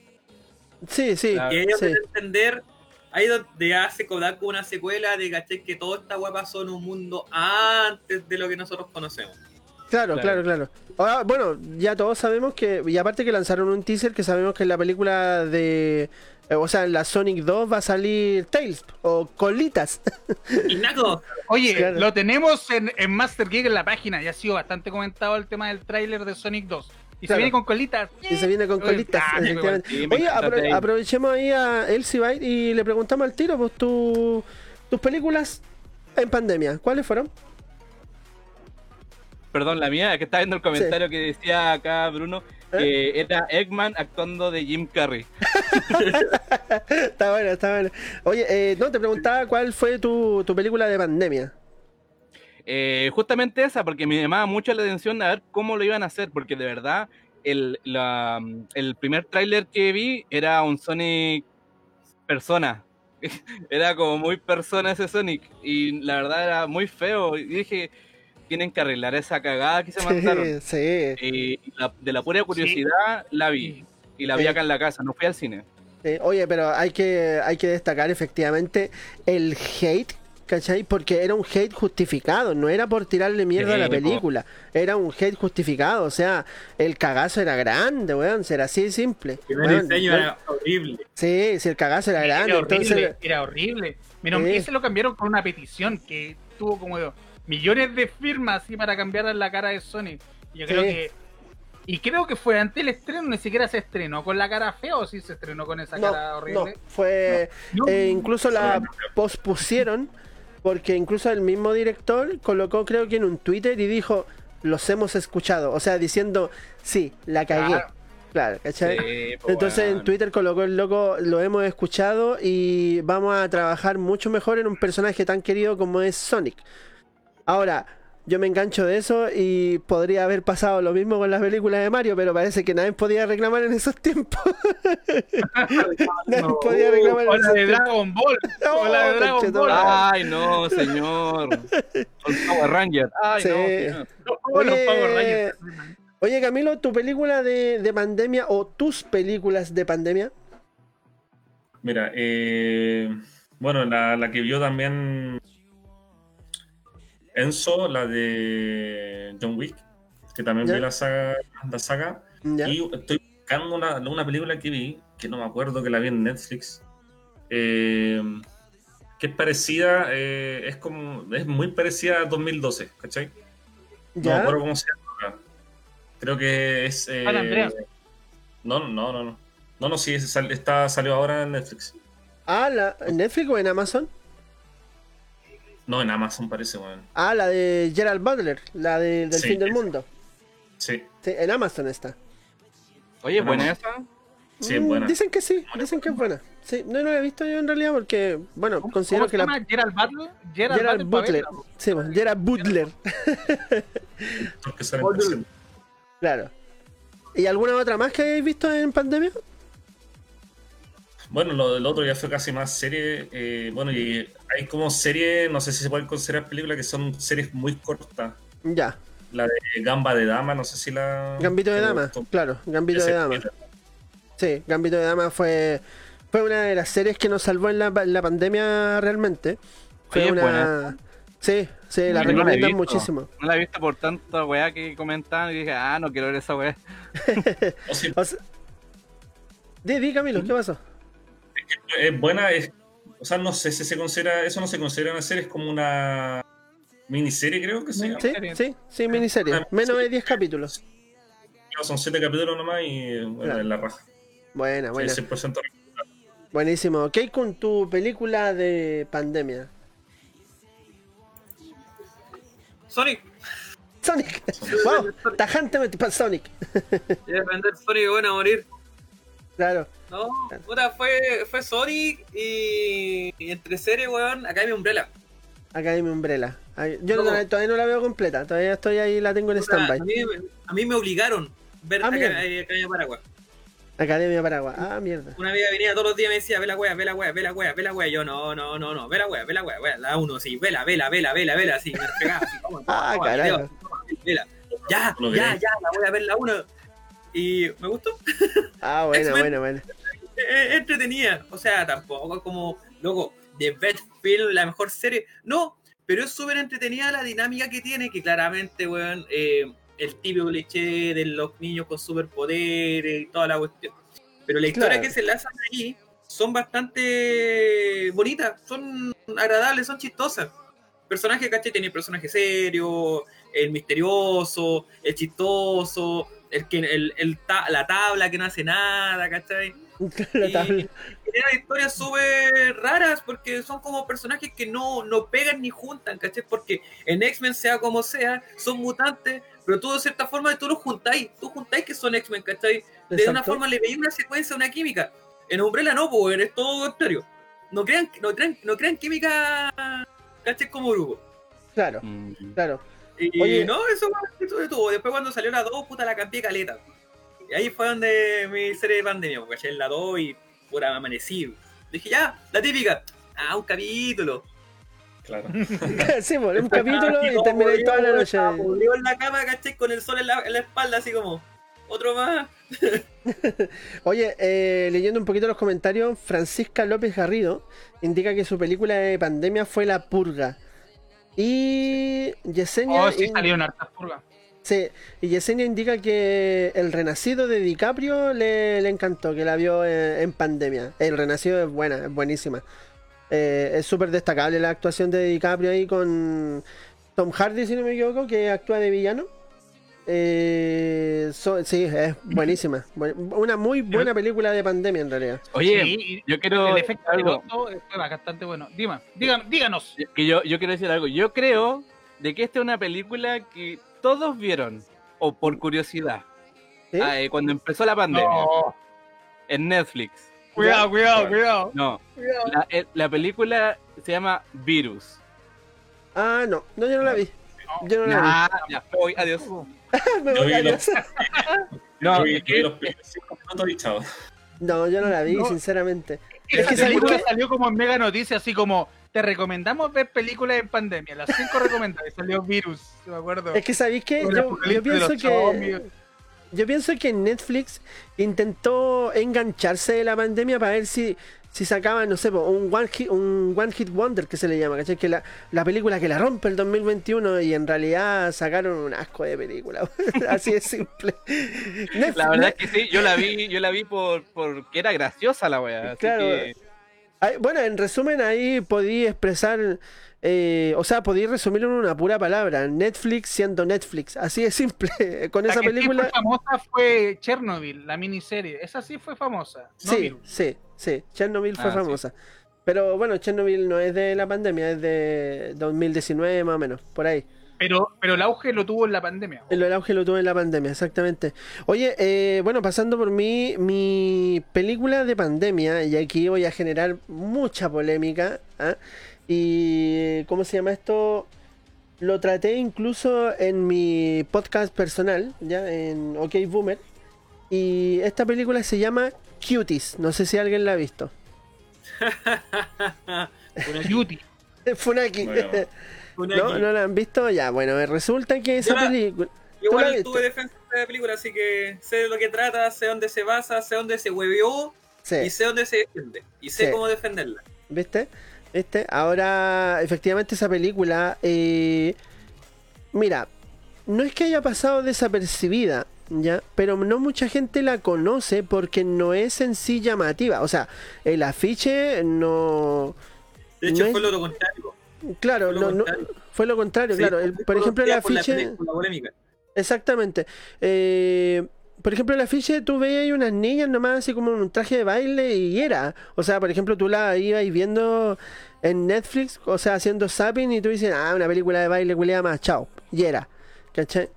Sí, sí. Y ellos sí. entender, ahí donde hace Kodaku una secuela de caché que toda esta pasó en un mundo antes de lo que nosotros conocemos. Claro, claro, claro. Ahora, bueno, ya todos sabemos que, y aparte que lanzaron un teaser que sabemos que en la película de, o sea, en la Sonic 2 va a salir Tails o Colitas. <laughs> Y Naco. Oye, lo tenemos en, en Master Geek en la página, ya ha sido bastante comentado el tema del tráiler de Sonic 2. Y se viene con colitas. Y se viene con colitas, Oye, aprovechemos ahí a Elsie Byte y le preguntamos al tiro, pues tu, tus películas en pandemia, ¿cuáles fueron? Perdón, la mía, que está viendo el comentario que decía acá Bruno. Que era Eggman actuando de Jim Carrey. <laughs> está bueno, está bueno. Oye, eh, no, te preguntaba cuál fue tu, película de pandemia. Eh, justamente esa, porque me llamaba mucho la atención a ver cómo lo iban a hacer, porque de verdad el, el primer tráiler que vi era un Sonic persona. <laughs> era como muy persona ese Sonic y la verdad era muy feo. Y dije, tienen que arreglar esa cagada que se mandaron. Sí. Y de la pura curiosidad la vi. Y la vi acá en la casa, no fui al cine. oye, pero hay que, hay que destacar efectivamente el hate ¿cachai? Porque era un hate justificado, no era por tirarle mierda a la película, era un hate justificado, o sea, el cagazo era grande, weón, será así de simple. El diseño era horrible. Sí, si el cagazo era, grande, era horrible, entonces... Era horrible. Mira, ese lo cambiaron con una petición que tuvo como millones de firmas así para cambiar la cara de Sony. Yo creo que y creo que fue antes el estreno, ni siquiera se estrenó con la cara fea o sí se estrenó con esa cara horrible. No, fue. Eh, incluso la pospusieron porque incluso el mismo director colocó, creo que en un Twitter y dijo: Los hemos escuchado. O sea, diciendo, sí, la cagué. Claro, ¿cachai? Pues, Entonces en Twitter colocó el loco, lo hemos escuchado y vamos a trabajar mucho mejor en un personaje tan querido como es Sonic. Ahora, yo me engancho de eso y podría haber pasado lo mismo con las películas de Mario, pero parece que nadie podía reclamar en esos tiempos. <laughs> nadie podía reclamar en esos de Dragon Ball. o la de Dragon Ball. Ay, no, señor. Con Power Ranger. Ay, no. Oye, Power Ranger. Oye, Camilo, ¿tu película de, de pandemia o tus películas de pandemia? Mira, eh, bueno, la, la que vio también Enzo, la de John Wick, que también vi la saga. La saga y estoy buscando una, una, película que vi, que no me acuerdo que la vi en Netflix, eh, que es parecida, eh, es como, es muy parecida a 2012, ¿cachai? No me acuerdo cómo se llama. Creo que es... Eh, no, no, no, no. No, no, sí, está, salió ahora en Netflix. Ah, ¿la, ¿en Netflix o en Amazon? No, en Amazon parece, bueno. Ah, la de Gerald Butler, la de, del fin del mundo. Sí. En Amazon está. Oye, ¿buena esa? Sí, es mm, buena. Dicen que sí, dicen que es buena. Sí, no, no la he visto yo en realidad porque, bueno, considero que se llama Gerald Butler. Gerald, Butler. Sí, Gerald Butler. <laughs> claro. ¿Y alguna otra más que hayáis visto en pandemia? Bueno, lo del otro ya fue casi más serie. Eh, bueno, y hay como serie, no sé si se pueden considerar películas que son series muy cortas. Ya. La de Gamba de Dama, no sé si la. Gambito de Dama, claro, Gambito de Dama. Sí, Gambito de Dama fue, fue una de las series que nos salvó en la, pandemia realmente. Fue una. Sí, sí, la recomiendan muchísimo. No la he visto por tanta weá que comentaban y dije, ah, no quiero ver esa weá. <laughs> o sea, di, Camilo, ¿qué pasó? Es buena, es, o sea, no sé si se considera, eso no se considera una serie, es como una miniserie, creo que sí. Sí, sí, sí, miniserie. Menos de 10 capítulos. son 7 capítulos nomás y bueno, la raja. Buena, buena. Buenísimo. ¿Qué hay con tu película de pandemia? Sonic. Sonic. <laughs> wow, tajantemente para <laughs> Sonic. Voy a vender Sonic bueno a morir. Claro. No, puta, fue, fue Sonic y, entre series, weón, Academy Umbrella. Academy Umbrella. Yo todavía no la veo completa, todavía estoy ahí, la tengo en stand-by. A, mí, me obligaron ver ah, Academia Paraguay. Academia Paraguay, ah, mierda. Una amiga venía todos los días y me decía, ve la wea, ve la wea, ve la wea, ve la wea. Yo, no, no, no, no, ve la wea, ve la wea, wea. La uno, sí, vela, vela, vela, vela, vela, así, me pegaba así, ah, carajo. Ya, ya, ya, la voy a ver la uno. Y me gustó. Ah, bueno, bueno, bueno. Entretenida. O sea, tampoco como, loco, The Best Film, la mejor serie. No, pero es súper entretenida la dinámica que tiene, que claramente, weón, eh, el típico cliché de los niños con superpoderes y toda la cuestión. Pero la historia que se lanzan ahí son bastante bonitas, son agradables, son chistosas. Personaje, ¿cachai? Tiene personaje serio, el misterioso, el chistoso, el que el, la tabla que no hace nada, ¿cachai? la tabla. Y, historias súper raras porque son como personajes que no, no pegan ni juntan, ¿cachai? Porque en X-Men, sea como sea, son mutantes, pero tú de cierta forma tú los juntáis, tú juntáis que son X-Men, ¿cachai? De una forma le veis una secuencia, una química. En Umbrella no, pues eres todo contrario. No crean, no crean, no crean química, ¿cachai? Como grupo. Claro, mm. claro. Y Oye, no, eso de todo. Después cuando salió la 2, puta la cambié caleta. Y ahí fue donde mi serie de pandemia, porque en la 2 y pura amanecí. Dije, ya, la típica. Ah, un capítulo. Claro. <laughs> sí, pues, un capítulo y terminé toda la noche. en la cama, caché, con el sol en la, en la espalda, así como, otro más. <laughs> Oye, eh, leyendo un poquito los comentarios, Francisca López Garrido indica que su película de pandemia fue La Purga. Y Yesenia. Oh, sí, salieron hartas purgas. Sí, y Yesenia indica que el renacido de DiCaprio le, le encantó, que la vio en, pandemia. El renacido es buena, es buenísima. Eh, es súper destacable la actuación de DiCaprio ahí con Tom Hardy, si no me equivoco, que actúa de villano. Eh, sí, es buenísima. Una muy buena película de pandemia en realidad. Oye, yo quiero. El efecto algo. es bastante bueno. Dima, díganos. Que yo, yo quiero decir algo. Yo creo de que esta es una película que todos vieron, o por curiosidad, ah, eh, cuando empezó la pandemia. En Netflix. Cuidado, cuidado, cuidado. No. La, la película se llama Virus. Ah, no. No, yo no la vi. Yo no la vi. Ya, voy, adiós. Me voy, adiós. no, es <laughs> que los cinco minutos y chao. No, yo no la vi, sinceramente. Es que salió, salió como en mega noticia, así como te recomendamos ver películas en pandemia. Las cinco <laughs> recomendadas. Salió Virus, me acuerdo. Es que sabéis que yo, yo pienso que yo pienso que Netflix intentó engancharse de la pandemia para ver si, si sacaban, no sé, un one, hit, un one Hit Wonder que se le llama, ¿cachai? Que la, la película que la rompe el 2021 y en realidad sacaron un asco de película. <laughs> Así de simple. la verdad es que sí, yo la vi, yo la vi por porque era graciosa la wea. Claro. Bueno, en resumen ahí podí expresar eh, o sea, podéis resumirlo en una pura palabra, Netflix siendo Netflix, así de simple, <laughs> con esa película... La famosa fue Chernobyl, la miniserie, esa sí fue famosa. sí, sí, sí, Chernobyl fue ah, famosa. Pero bueno, Chernobyl no es de la pandemia, es de 2019 más o menos, por ahí. Pero, pero el auge lo tuvo en la pandemia. El, auge lo tuvo en la pandemia, exactamente. Oye, eh, bueno, pasando por mí, mi película de pandemia, y aquí voy a generar mucha polémica, ¿ah? Y, ¿cómo se llama esto? Lo traté incluso en mi podcast personal, ya en OK Boomer. Y esta película se llama Cuties. No sé si alguien la ha visto. <laughs> Cutie. <laughs> Funaki. <laughs> ¿No? ¿No la han visto? Ya, bueno, resulta que esa película. Igual tuve defensa de la película, así que sé de lo que trata, sé dónde se basa, sé dónde se hueveó y sé dónde se defiende. Y sé cómo defenderla. ¿Viste? Este, ahora, efectivamente, esa película, eh, mira, no es que haya pasado desapercibida, ¿ya? Pero no mucha gente la conoce porque no es en sí llamativa. O sea, el afiche no. De hecho, fue lo contrario. Claro, fue lo no, contrario, no, fue lo contrario claro. por ejemplo, el afiche. Exactamente. Eh, por ejemplo, en la afiche tú veías unas niñas nomás así como un traje de baile y era. O sea, por ejemplo, tú la ibas viendo en Netflix, o sea, haciendo zapping y tú dices, ah, una película de baile culiada más, chao. Y era. ¿Cachai?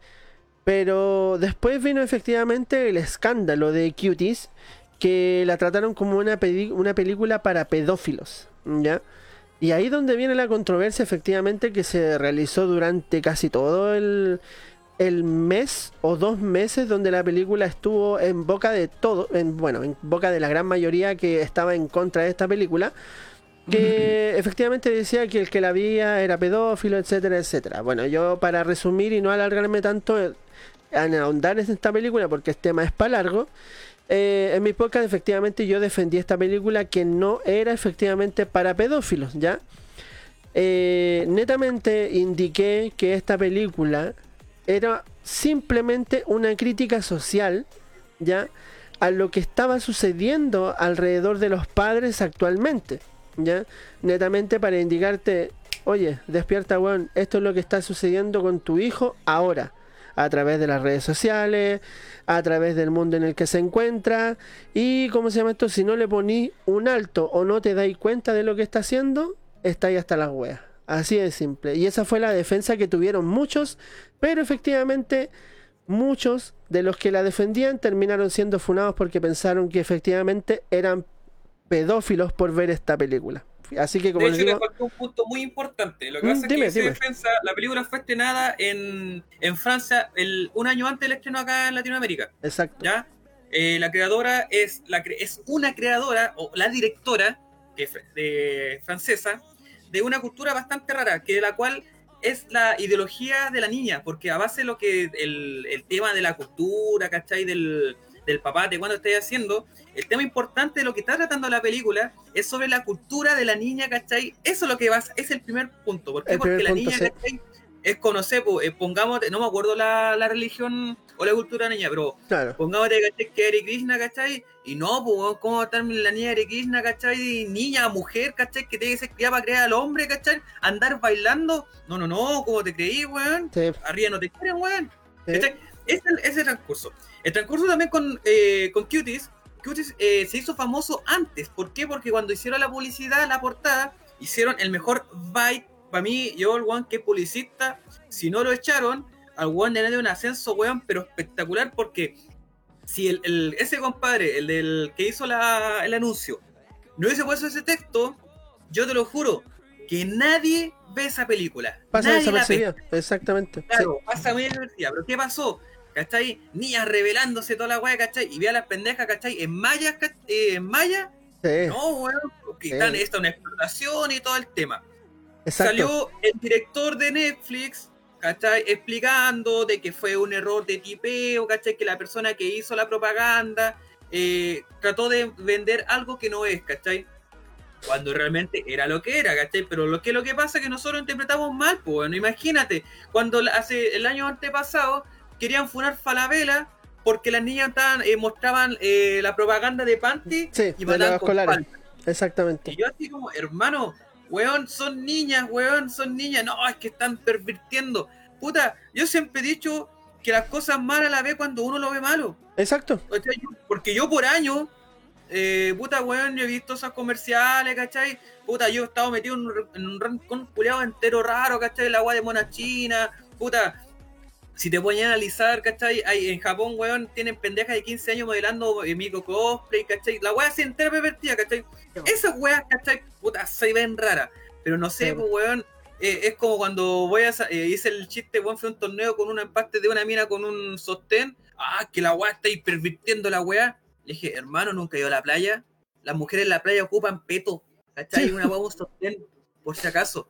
Pero después vino efectivamente el escándalo de Cuties, que la trataron como una, una película para pedófilos. ¿Ya? Y ahí donde viene la controversia efectivamente que se realizó durante casi todo el, el mes o dos meses donde la película estuvo en boca de todo, en, bueno, en boca de la gran mayoría que estaba en contra de esta película, que <laughs> efectivamente decía que el que la veía era pedófilo, etcétera, etcétera. Bueno, yo para resumir y no alargarme tanto en ahondar en esta película porque este tema es para largo, eh, en mi podcast efectivamente yo defendí esta película que no era efectivamente para pedófilos, ¿ya? Eh, netamente indiqué que esta película era simplemente una crítica social, ¿ya? A lo que estaba sucediendo alrededor de los padres actualmente, ¿ya? Netamente para indicarte, oye, despierta, weón, esto es lo que está sucediendo con tu hijo ahora, a través de las redes sociales, a través del mundo en el que se encuentra, y, ¿cómo se llama esto? Si no le poní un alto o no te dais cuenta de lo que está haciendo, está ahí hasta las weas. Así de simple. Y esa fue la defensa que tuvieron muchos, pero efectivamente muchos de los que la defendían terminaron siendo funados porque pensaron que efectivamente eran pedófilos por ver esta película. Así que como de hecho, les faltó un punto muy importante. Lo que pasa es que defensa, la película fue estrenada en, en Francia el, un año antes del estreno acá en Latinoamérica. Exacto. ¿ya? Eh, la creadora es, la, es una creadora, o la directora que, de, francesa, de una cultura bastante rara, que de la cual es la ideología de la niña, porque a base de lo que el, el tema de la cultura, ¿cachai? Del, del papá de cuando estés haciendo, el tema importante de lo que está tratando la película es sobre la cultura de la niña, ¿cachai? Eso es lo que vas, es el primer punto. ¿Por qué? Porque la niña, ¿cachai? Es conocer, pues, pongamos, no me acuerdo la, la, religión o la cultura niña, pero claro. pongamos que Hare Krishna, ¿cachai? Y no, pues, ¿cómo va a estar la niña Hare Krishna, ¿cachai? Niña, mujer, ¿cachai? Que tiene que ser criada para crear al hombre, ¿cachai? Andar bailando. No, no, no, ¿cómo te creí, weón? Arriba no te quieren, weón. Ese es el transcurso. El transcurso también con, eh, con Cuties, Cuties eh, se hizo famoso antes. ¿Por qué? Porque cuando hicieron la publicidad, la portada, hicieron el mejor bike. Para mí, yo, el one que publicista, si no lo echaron, al one le dio un ascenso, weón, pero espectacular porque si el, ese compadre, el del que hizo la, el anuncio, no hubiese puesto ese texto, yo te lo juro, que nadie ve esa película. Pasa desapercibida, exactamente. Claro, pasa muy desapercibida. Pero ¿qué pasó? ¿cachai? Niñas revelándose toda la weá, ¿cachai? Y ve a las pendejas, ¿cachai? En maya, eh, en maya. Sí. No, weón, porque están, esta una explotación y todo el tema. Salió el director de Netflix, ¿cachai? Explicando de que fue un error de tipeo, ¿cachai? Que la persona que hizo la propaganda eh, trató de vender algo que no es, ¿cachai? Cuando realmente era lo que era, ¿cachai? Pero lo que, lo que pasa es que nosotros interpretamos mal, pues bueno, imagínate, cuando hace el año antepasado querían funar Falabella porque las niñas estaban, eh, mostraban eh, la propaganda de Panty y mandaban con Exactamente. Y yo así como, hermano, weón, son niñas, weón, son niñas. No, es que están pervirtiendo. Puta, yo siempre he dicho que las cosas malas las ve cuando uno lo ve malo. Exacto. porque yo por años, eh, puta, weón, yo he visto esas comerciales, ¿cachai? Puta, yo he estado metido en un, en un entero raro, ¿cachai? La agua de mona china, puta, si te voy a analizar, ¿cachai? Hay, en Japón, weón, tienen pendejas de 15 años modelando eh, micro cosplay, ¿cachai? La weá se entera pervertida, ¿cachai? Esas weas, ¿cachai? Puta, se ven raras. Pero no sé, pues, weón, eh, es como cuando voy a eh, hice el chiste, weón, fue un torneo con un empate de una mina con un sostén. Ah, que la weá está pervirtiendo la weá. Le dije, hermano, nunca he ido a la playa. Las mujeres en la playa ocupan peto, ¿cachai? Una weá un sostén, por si acaso.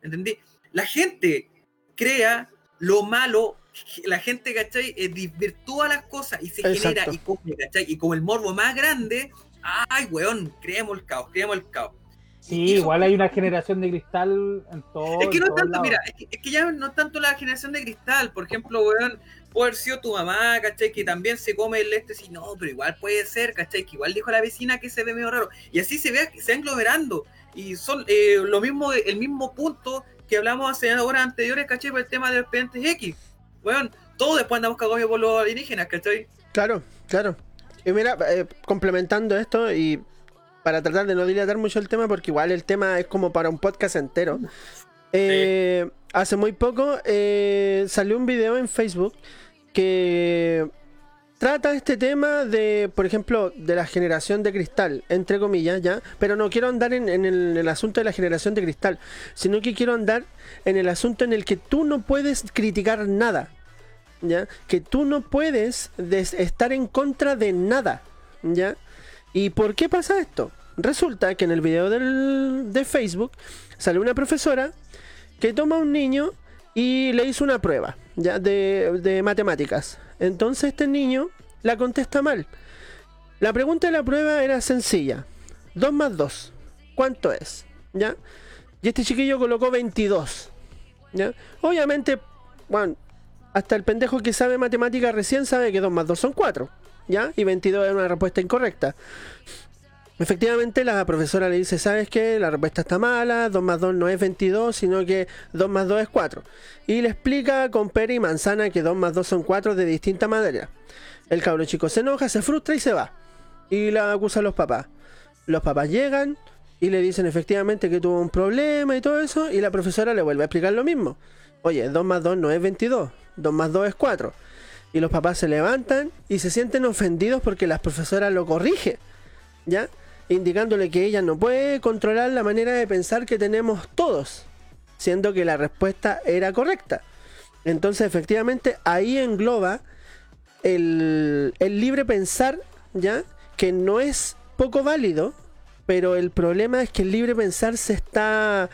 ¿Entendí? La gente crea lo malo la gente, ¿cachai? Eh, desvirtúa las cosas y se genera y come, ¿cachai? Y como el morbo más grande, ay, weón, creemos el caos, creemos el caos. Sí, igual hay una generación de cristal en todo. Es que no tanto, mira, es que, ya no tanto la generación de cristal, por ejemplo, weón, puede haber sido tu mamá, ¿cachai? Que también se come el este, si no, pero igual puede ser, ¿cachai? Que igual dijo la vecina que se ve medio raro. Y así se ve, se va englomerando. Y son eh, lo mismo, el mismo punto que hablamos hace horas anteriores, ¿cachai? Por el tema de los expedientes X weón, todos después andamos por los alienígenas, ¿cachai? Claro, claro. Y mira, eh, complementando esto y para tratar de no dilatar mucho el tema, porque igual el tema es como para un podcast entero. Eh, hace muy poco eh, salió un video en Facebook que trata este tema de, por ejemplo, de la generación de cristal, entre comillas, ya, pero no quiero andar en, el, asunto de la generación de cristal, sino que quiero andar en el asunto en el que tú no puedes criticar nada, ya, que tú no puedes estar en contra de nada, ya. ¿Y por qué pasa esto? Resulta que en el video de Facebook sale una profesora que toma a un niño y le hizo una prueba ya de, de matemáticas entonces este niño la contesta mal. La pregunta de la prueba era sencilla. 2 más 2. ¿Cuánto es? ¿Ya? Y este chiquillo colocó 22. ¿Ya? Obviamente, bueno, hasta el pendejo que sabe matemática recién sabe que 2 más 2 son 4. ¿Ya? Y 22 es una respuesta incorrecta. Efectivamente, la profesora le dice, ¿sabes qué? La respuesta está mala, 2 más 2 no es 22, sino que 2 más 2 es 4. Y le explica con pera y manzana que 2 más 2 son 4 de distinta manera. El cabro chico se enoja, se frustra y se va. Y la acusa a los papás. Los papás llegan, y le dicen efectivamente que tuvo un problema y todo eso, y la profesora le vuelve a explicar lo mismo. Oye, 2 más 2 no es 22, 2 más 2 es 4. Y los papás se levantan y se sienten ofendidos porque la profesora lo corrige, ¿ya? Indicándole que ella no puede controlar la manera de pensar que tenemos todos, siendo que la respuesta era correcta. Entonces, efectivamente, ahí engloba el, el libre pensar, ¿ya? Que no es poco válido, pero el problema es que el libre pensar se está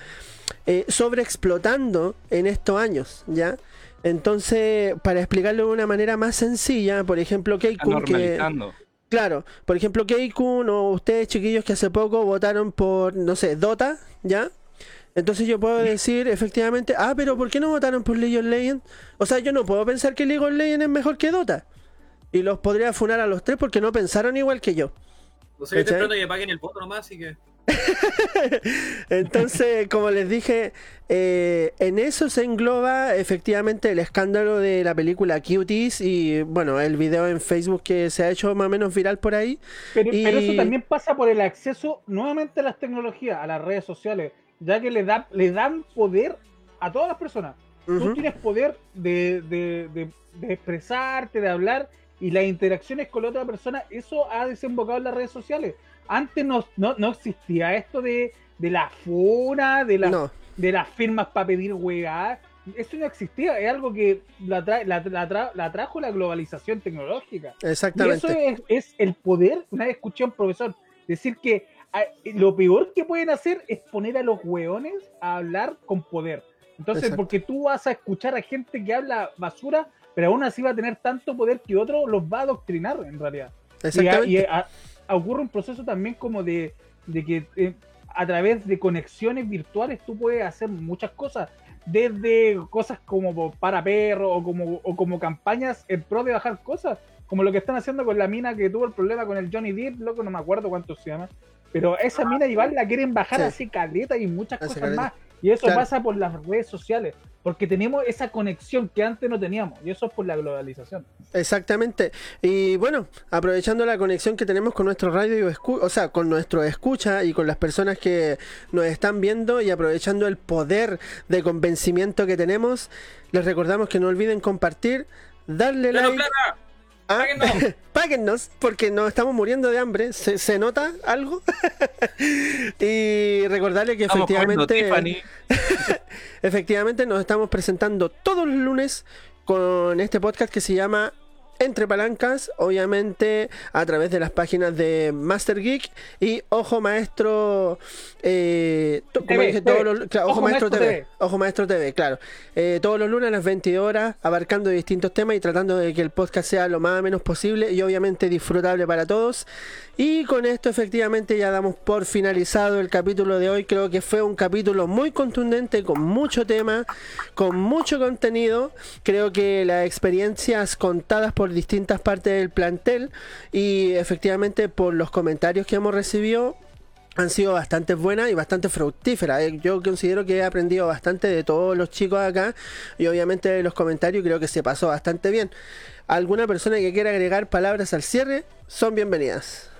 eh, sobreexplotando en estos años, ¿ya? Entonces, para explicarlo de una manera más sencilla, por ejemplo, Keikun, que... Claro, por ejemplo, Keikun o ustedes chiquillos que hace poco votaron por, no sé, Dota, ¿ya? Entonces yo puedo decir efectivamente, ah, pero ¿por qué no votaron por League of Legends? O sea, yo no puedo pensar que League of Legends es mejor que Dota. Y los podría funar a los tres porque no pensaron igual que yo. No sé, te que paguen el voto nomás, así que. <laughs> Entonces, como les dije, eh, en eso se engloba efectivamente el escándalo de la película Cuties y bueno, el video en Facebook que se ha hecho más o menos viral por ahí. Pero, eso también pasa por el acceso nuevamente a las tecnologías, a las redes sociales, ya que le, da, le dan poder a todas las personas. Tú tienes poder de, de expresarte, de hablar y las interacciones con la otra persona, eso ha desembocado en las redes sociales. Antes no, no, existía esto de, la funa, de, la, de las firmas para pedir hueá. Eso no existía, es algo que la, la, trajo la globalización tecnológica. Exactamente. Y eso es, el poder. Una vez escuché a un profesor decir que ah, lo peor que pueden hacer es poner a los hueones a hablar con poder. Entonces, porque tú vas a escuchar a gente que habla basura pero aún así va a tener tanto poder que otro los va a adoctrinar en realidad. Y, ocurre un proceso también como de, que eh, a través de conexiones virtuales tú puedes hacer muchas cosas, desde cosas como para perros o como, o como campañas en pro de bajar cosas, como lo que están haciendo con la mina que tuvo el problema con el Johnny Depp, loco, no me acuerdo cuánto se llama. Pero esa mina igual la quieren bajar así caleta y muchas cosas más. Y eso pasa por las redes sociales, porque tenemos esa conexión que antes no teníamos, y eso es por la globalización. Exactamente. Y bueno, aprovechando la conexión que tenemos con nuestro radio, o sea, con nuestro escucha y con las personas que nos están viendo y aprovechando el poder de convencimiento que tenemos, les recordamos que no olviden compartir, darle like. ¿Ah? Páguennos. <laughs> porque nos estamos muriendo de hambre. ¿Se, nota algo? <laughs> y recordarle que efectivamente. <laughs> efectivamente, nos estamos presentando todos los lunes con este podcast que se llama entre palancas, obviamente a través de las páginas de Master Geek y Ojo Maestro, eh, Ojo, Maestro, TV, Ojo Maestro TV, claro. Eh, todos los lunes a las 20 horas, abarcando distintos temas y tratando de que el podcast sea lo más o menos posible y obviamente disfrutable para todos. Y con esto efectivamente ya damos por finalizado el capítulo de hoy. Creo que fue un capítulo muy contundente, con mucho tema, con mucho contenido. Creo que las experiencias contadas por distintas partes del plantel y efectivamente por los comentarios que hemos recibido han sido bastante buenas y bastante fructíferas. Eh, yo considero que he aprendido bastante de todos los chicos acá y obviamente de los comentarios creo que se pasó bastante bien. ¿Alguna persona que quiera agregar palabras al cierre? Son bienvenidas.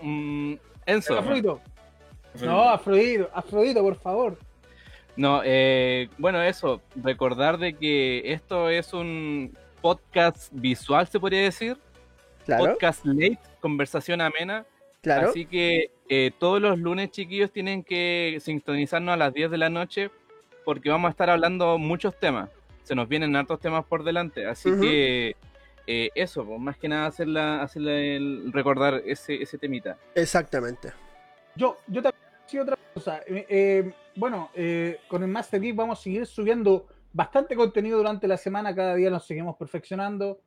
Mm, Enzo. Afrodito. No, Afrodito, Afrodito, por favor. No, eh, bueno, eso, recordar de que esto es un podcast visual, se podría decir. Podcast late, conversación amena. Claro. Así que eh, todos los lunes, chiquillos, tienen que sintonizarnos a las 10 de la noche porque vamos a estar hablando muchos temas. Se nos vienen hartos temas por delante. Así que eh, eso, pues, más que nada hacerla, el, recordar ese, ese temita. Exactamente. Yo, yo también sí otra cosa. Eh, eh, bueno, con el Master Geek vamos a seguir subiendo bastante contenido durante la semana, cada día nos seguimos perfeccionando.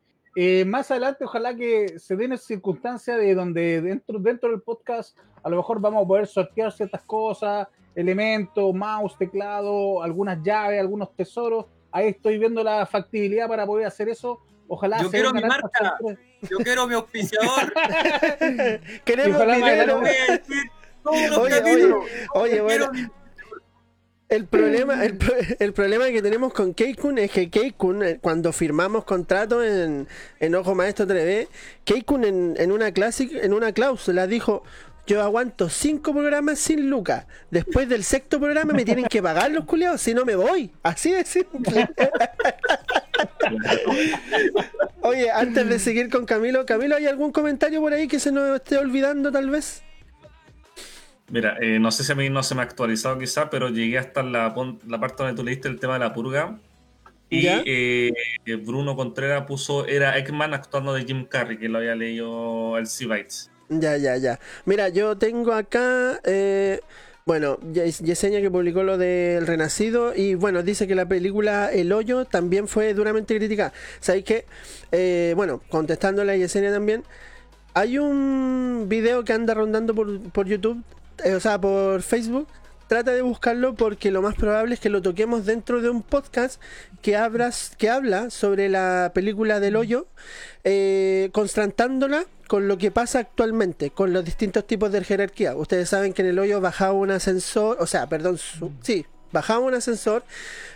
más adelante, ojalá que se den esa circunstancia de donde dentro, dentro del podcast a lo mejor vamos a poder sortear ciertas cosas, elementos, mouse, teclado, algunas llaves, algunos tesoros. Ahí estoy viendo la factibilidad para poder hacer eso Ojalá Yo quiero mi marca. Yo quiero mi auspiciador. <laughs> Queremos dinero. Oye, oye, bueno. El problema, el, problema que tenemos con Keikun es que Keikun, eh, cuando firmamos contrato en, en Ojo Maestro 3D, Keikun en, en, una en una cláusula dijo, yo aguanto cinco programas sin Lucas. Después del sexto programa me tienen que pagar los culeados, si no me voy. Así de simple. <laughs> Oye, antes de seguir con Camilo, Camilo, ¿hay algún comentario por ahí que se nos esté olvidando tal vez? Mira, eh, no sé si a mí no se me ha actualizado quizá, pero llegué hasta la, la parte donde tú leíste el tema de la purga. Y eh, Bruno Contreras puso, era Eggman actuando de Jim Carrey, que lo había leído el C-Bytes. Ya, ya, ya. Mira, yo tengo acá... Eh, bueno, Yesenia que publicó lo del Renacido y bueno, dice que la película El Hoyo también fue duramente criticada. ¿Sabéis que? Eh, bueno, contestándole a Yesenia también, hay un video que anda rondando por, por YouTube, o sea, por Facebook, trata de buscarlo porque lo más probable es que lo toquemos dentro de un podcast que, abras, que habla sobre la película del hoyo, eh, con lo que pasa actualmente, con los distintos tipos de jerarquía. Ustedes saben que en el hoyo bajaba un ascensor, o sea, perdón, sí, bajaba un ascensor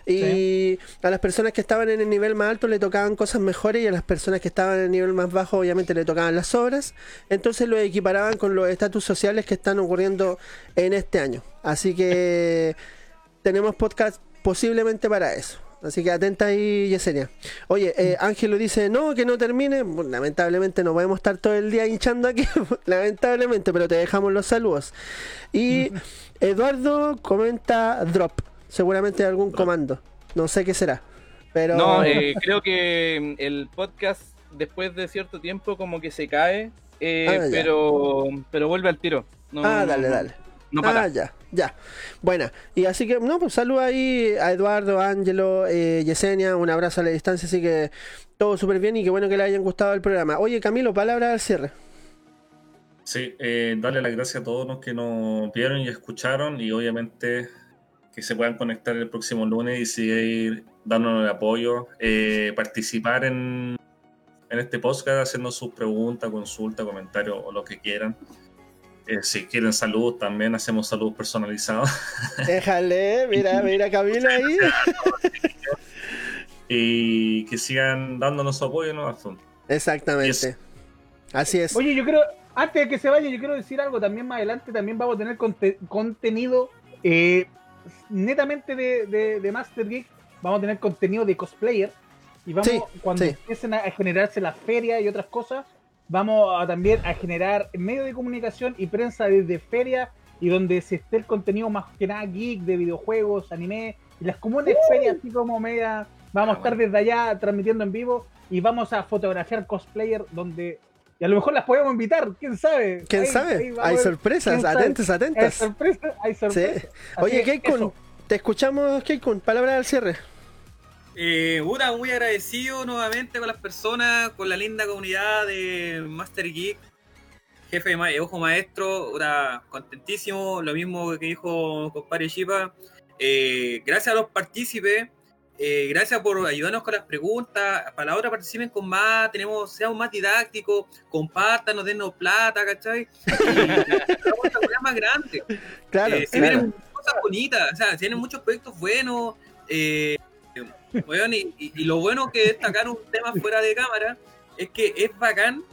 y a las personas que estaban en el nivel más alto le tocaban cosas mejores y a las personas que estaban en el nivel más bajo obviamente le tocaban las obras. Entonces lo equiparaban con los estatus sociales que están ocurriendo en este año. Así que <laughs> tenemos podcast posiblemente para eso. Así que atenta ahí, Yesenia. Oye, eh, Ángelo dice, no, que no termine. lamentablemente no podemos estar todo el día hinchando aquí, <laughs> lamentablemente, pero te dejamos los saludos. Y <laughs> Eduardo comenta drop, seguramente algún comando. No sé qué será. Pero... No, eh, <laughs> creo que mm, el podcast después de cierto tiempo como que se cae, eh, ah, pero, pero vuelve al tiro. ah, dale, dale. ah, ya, ya. Buena. Y así que, no, pues saludo ahí a Eduardo, Ángelo, eh, Yesenia, un abrazo a la distancia, así que todo súper bien y qué bueno que le hayan gustado el programa. Oye, Camilo, palabra al cierre. Sí, eh, darle las gracias a todos los que nos vieron y escucharon y obviamente que se puedan conectar el próximo lunes y seguir dándonos el apoyo, eh, participar en, en este podcast haciendo sus preguntas, consultas, comentarios o lo que quieran. Eh, si quieren salud, también hacemos salud personalizada. <laughs> Déjale, mira, mira Camilo ahí. <laughs> y que sigan dándonos su apoyo, ¿no? Exactamente. Así es. Oye, yo creo, antes de que se vaya, yo quiero decir algo. También más adelante también vamos a tener contenido eh, netamente de, Master Geek. Vamos a tener contenido de cosplayer. Y vamos, cuando empiecen a generarse las ferias y otras cosas, vamos a también a generar medios de comunicación y prensa desde feria y donde se esté el contenido más que nada geek de videojuegos, anime y las comunes ¡Uh! ferias así como media. Vamos a estar desde allá transmitiendo en vivo y vamos a fotografiar cosplayer donde y a lo mejor las podemos invitar, quién sabe. ¿Quién sabe? hay sorpresas, atentos, atentos. Hay sorpresas, hay sorpresas. Oye, Keikun, te escuchamos, Keikun, palabra al cierre. Eh, muy agradecido nuevamente con las personas, con la linda comunidad de Master Geek, jefe de ojo maestro, contentísimo, lo mismo que dijo compadre Chipa. Eh, gracias a los partícipes, eh, gracias por ayudarnos con las preguntas. Para la hora participen con más, tenemos, seamos más didácticos, compartan, nos denos plata, ¿cachai? Y <laughs> más grande. Claro, eh, vienen cosas bonitas, o sea, tienen muchos proyectos buenos. Eh, y, lo bueno que destacar un tema fuera de cámara es que es bacán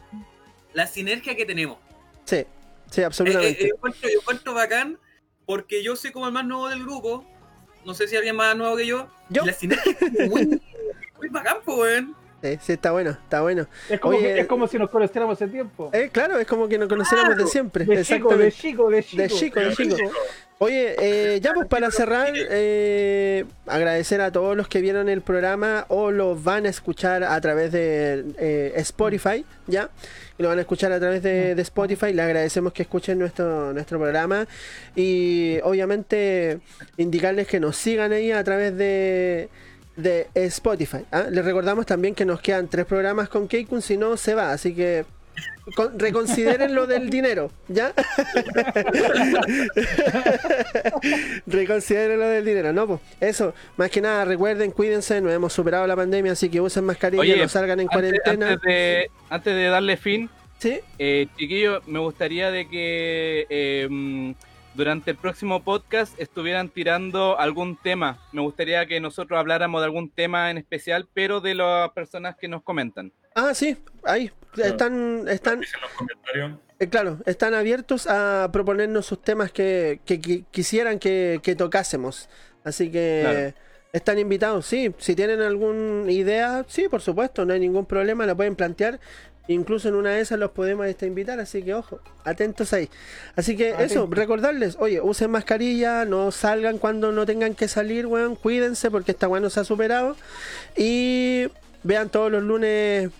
la sinergia que tenemos. Sí, sí, absolutamente. yo, encuentro, bacán porque yo soy como el más nuevo del grupo no sé si alguien más nuevo que yo. Yo. La sinergia es muy, muy bacán, pues, Sí, sí, está bueno, está bueno. Es como, es como si nos conociéramos hace tiempo. Eh, claro, es como que nos conociéramos de siempre. De chico, de chico, de chico. De chico, de chico. Oye, eh, ya pues para cerrar, eh, agradecer a todos los que vieron el programa o lo van a escuchar a través de eh, Spotify, ¿ya? Y lo van a escuchar a través de, de, Spotify. Le agradecemos que escuchen nuestro, nuestro programa y obviamente indicarles que nos sigan ahí a través de de Spotify. ¿ah? Les recordamos también que nos quedan tres programas con Keikun, si no se va, así que reconsideren lo del dinero, ¿ya? <laughs> reconsideren lo del dinero, ¿no? Pues eso, más que nada, recuerden, cuídense, no hemos superado la pandemia, así que usen mascarilla, no salgan en cuarentena. Antes de, darle fin, ¿Sí? Eh, chiquillo, me gustaría de que... Eh, durante el próximo podcast estuvieran tirando algún tema. Me gustaría que nosotros habláramos de algún tema en especial, pero de las personas que nos comentan. Ah, sí, ahí están, están, eh, claro, están abiertos a proponernos sus temas que, quisieran que, tocásemos. Así que están invitados, sí. Si tienen alguna idea, sí, por supuesto, no hay ningún problema, la pueden plantear. Incluso en una de esas los podemos este, invitar, así que ojo, atentos ahí. Así que eso, recordarles, oye, usen mascarilla, no salgan cuando no tengan que salir, weón, cuídense porque esta weón no se ha superado. Y vean todos los lunes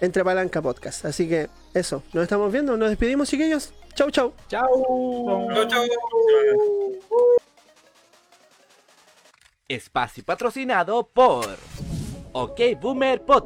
entre Palanca Podcast. Así que eso, nos estamos viendo, nos despedimos, chiquillos. Chau, chau. Chau. Chau, chau. Espacio patrocinado por OK Boomer Podcast.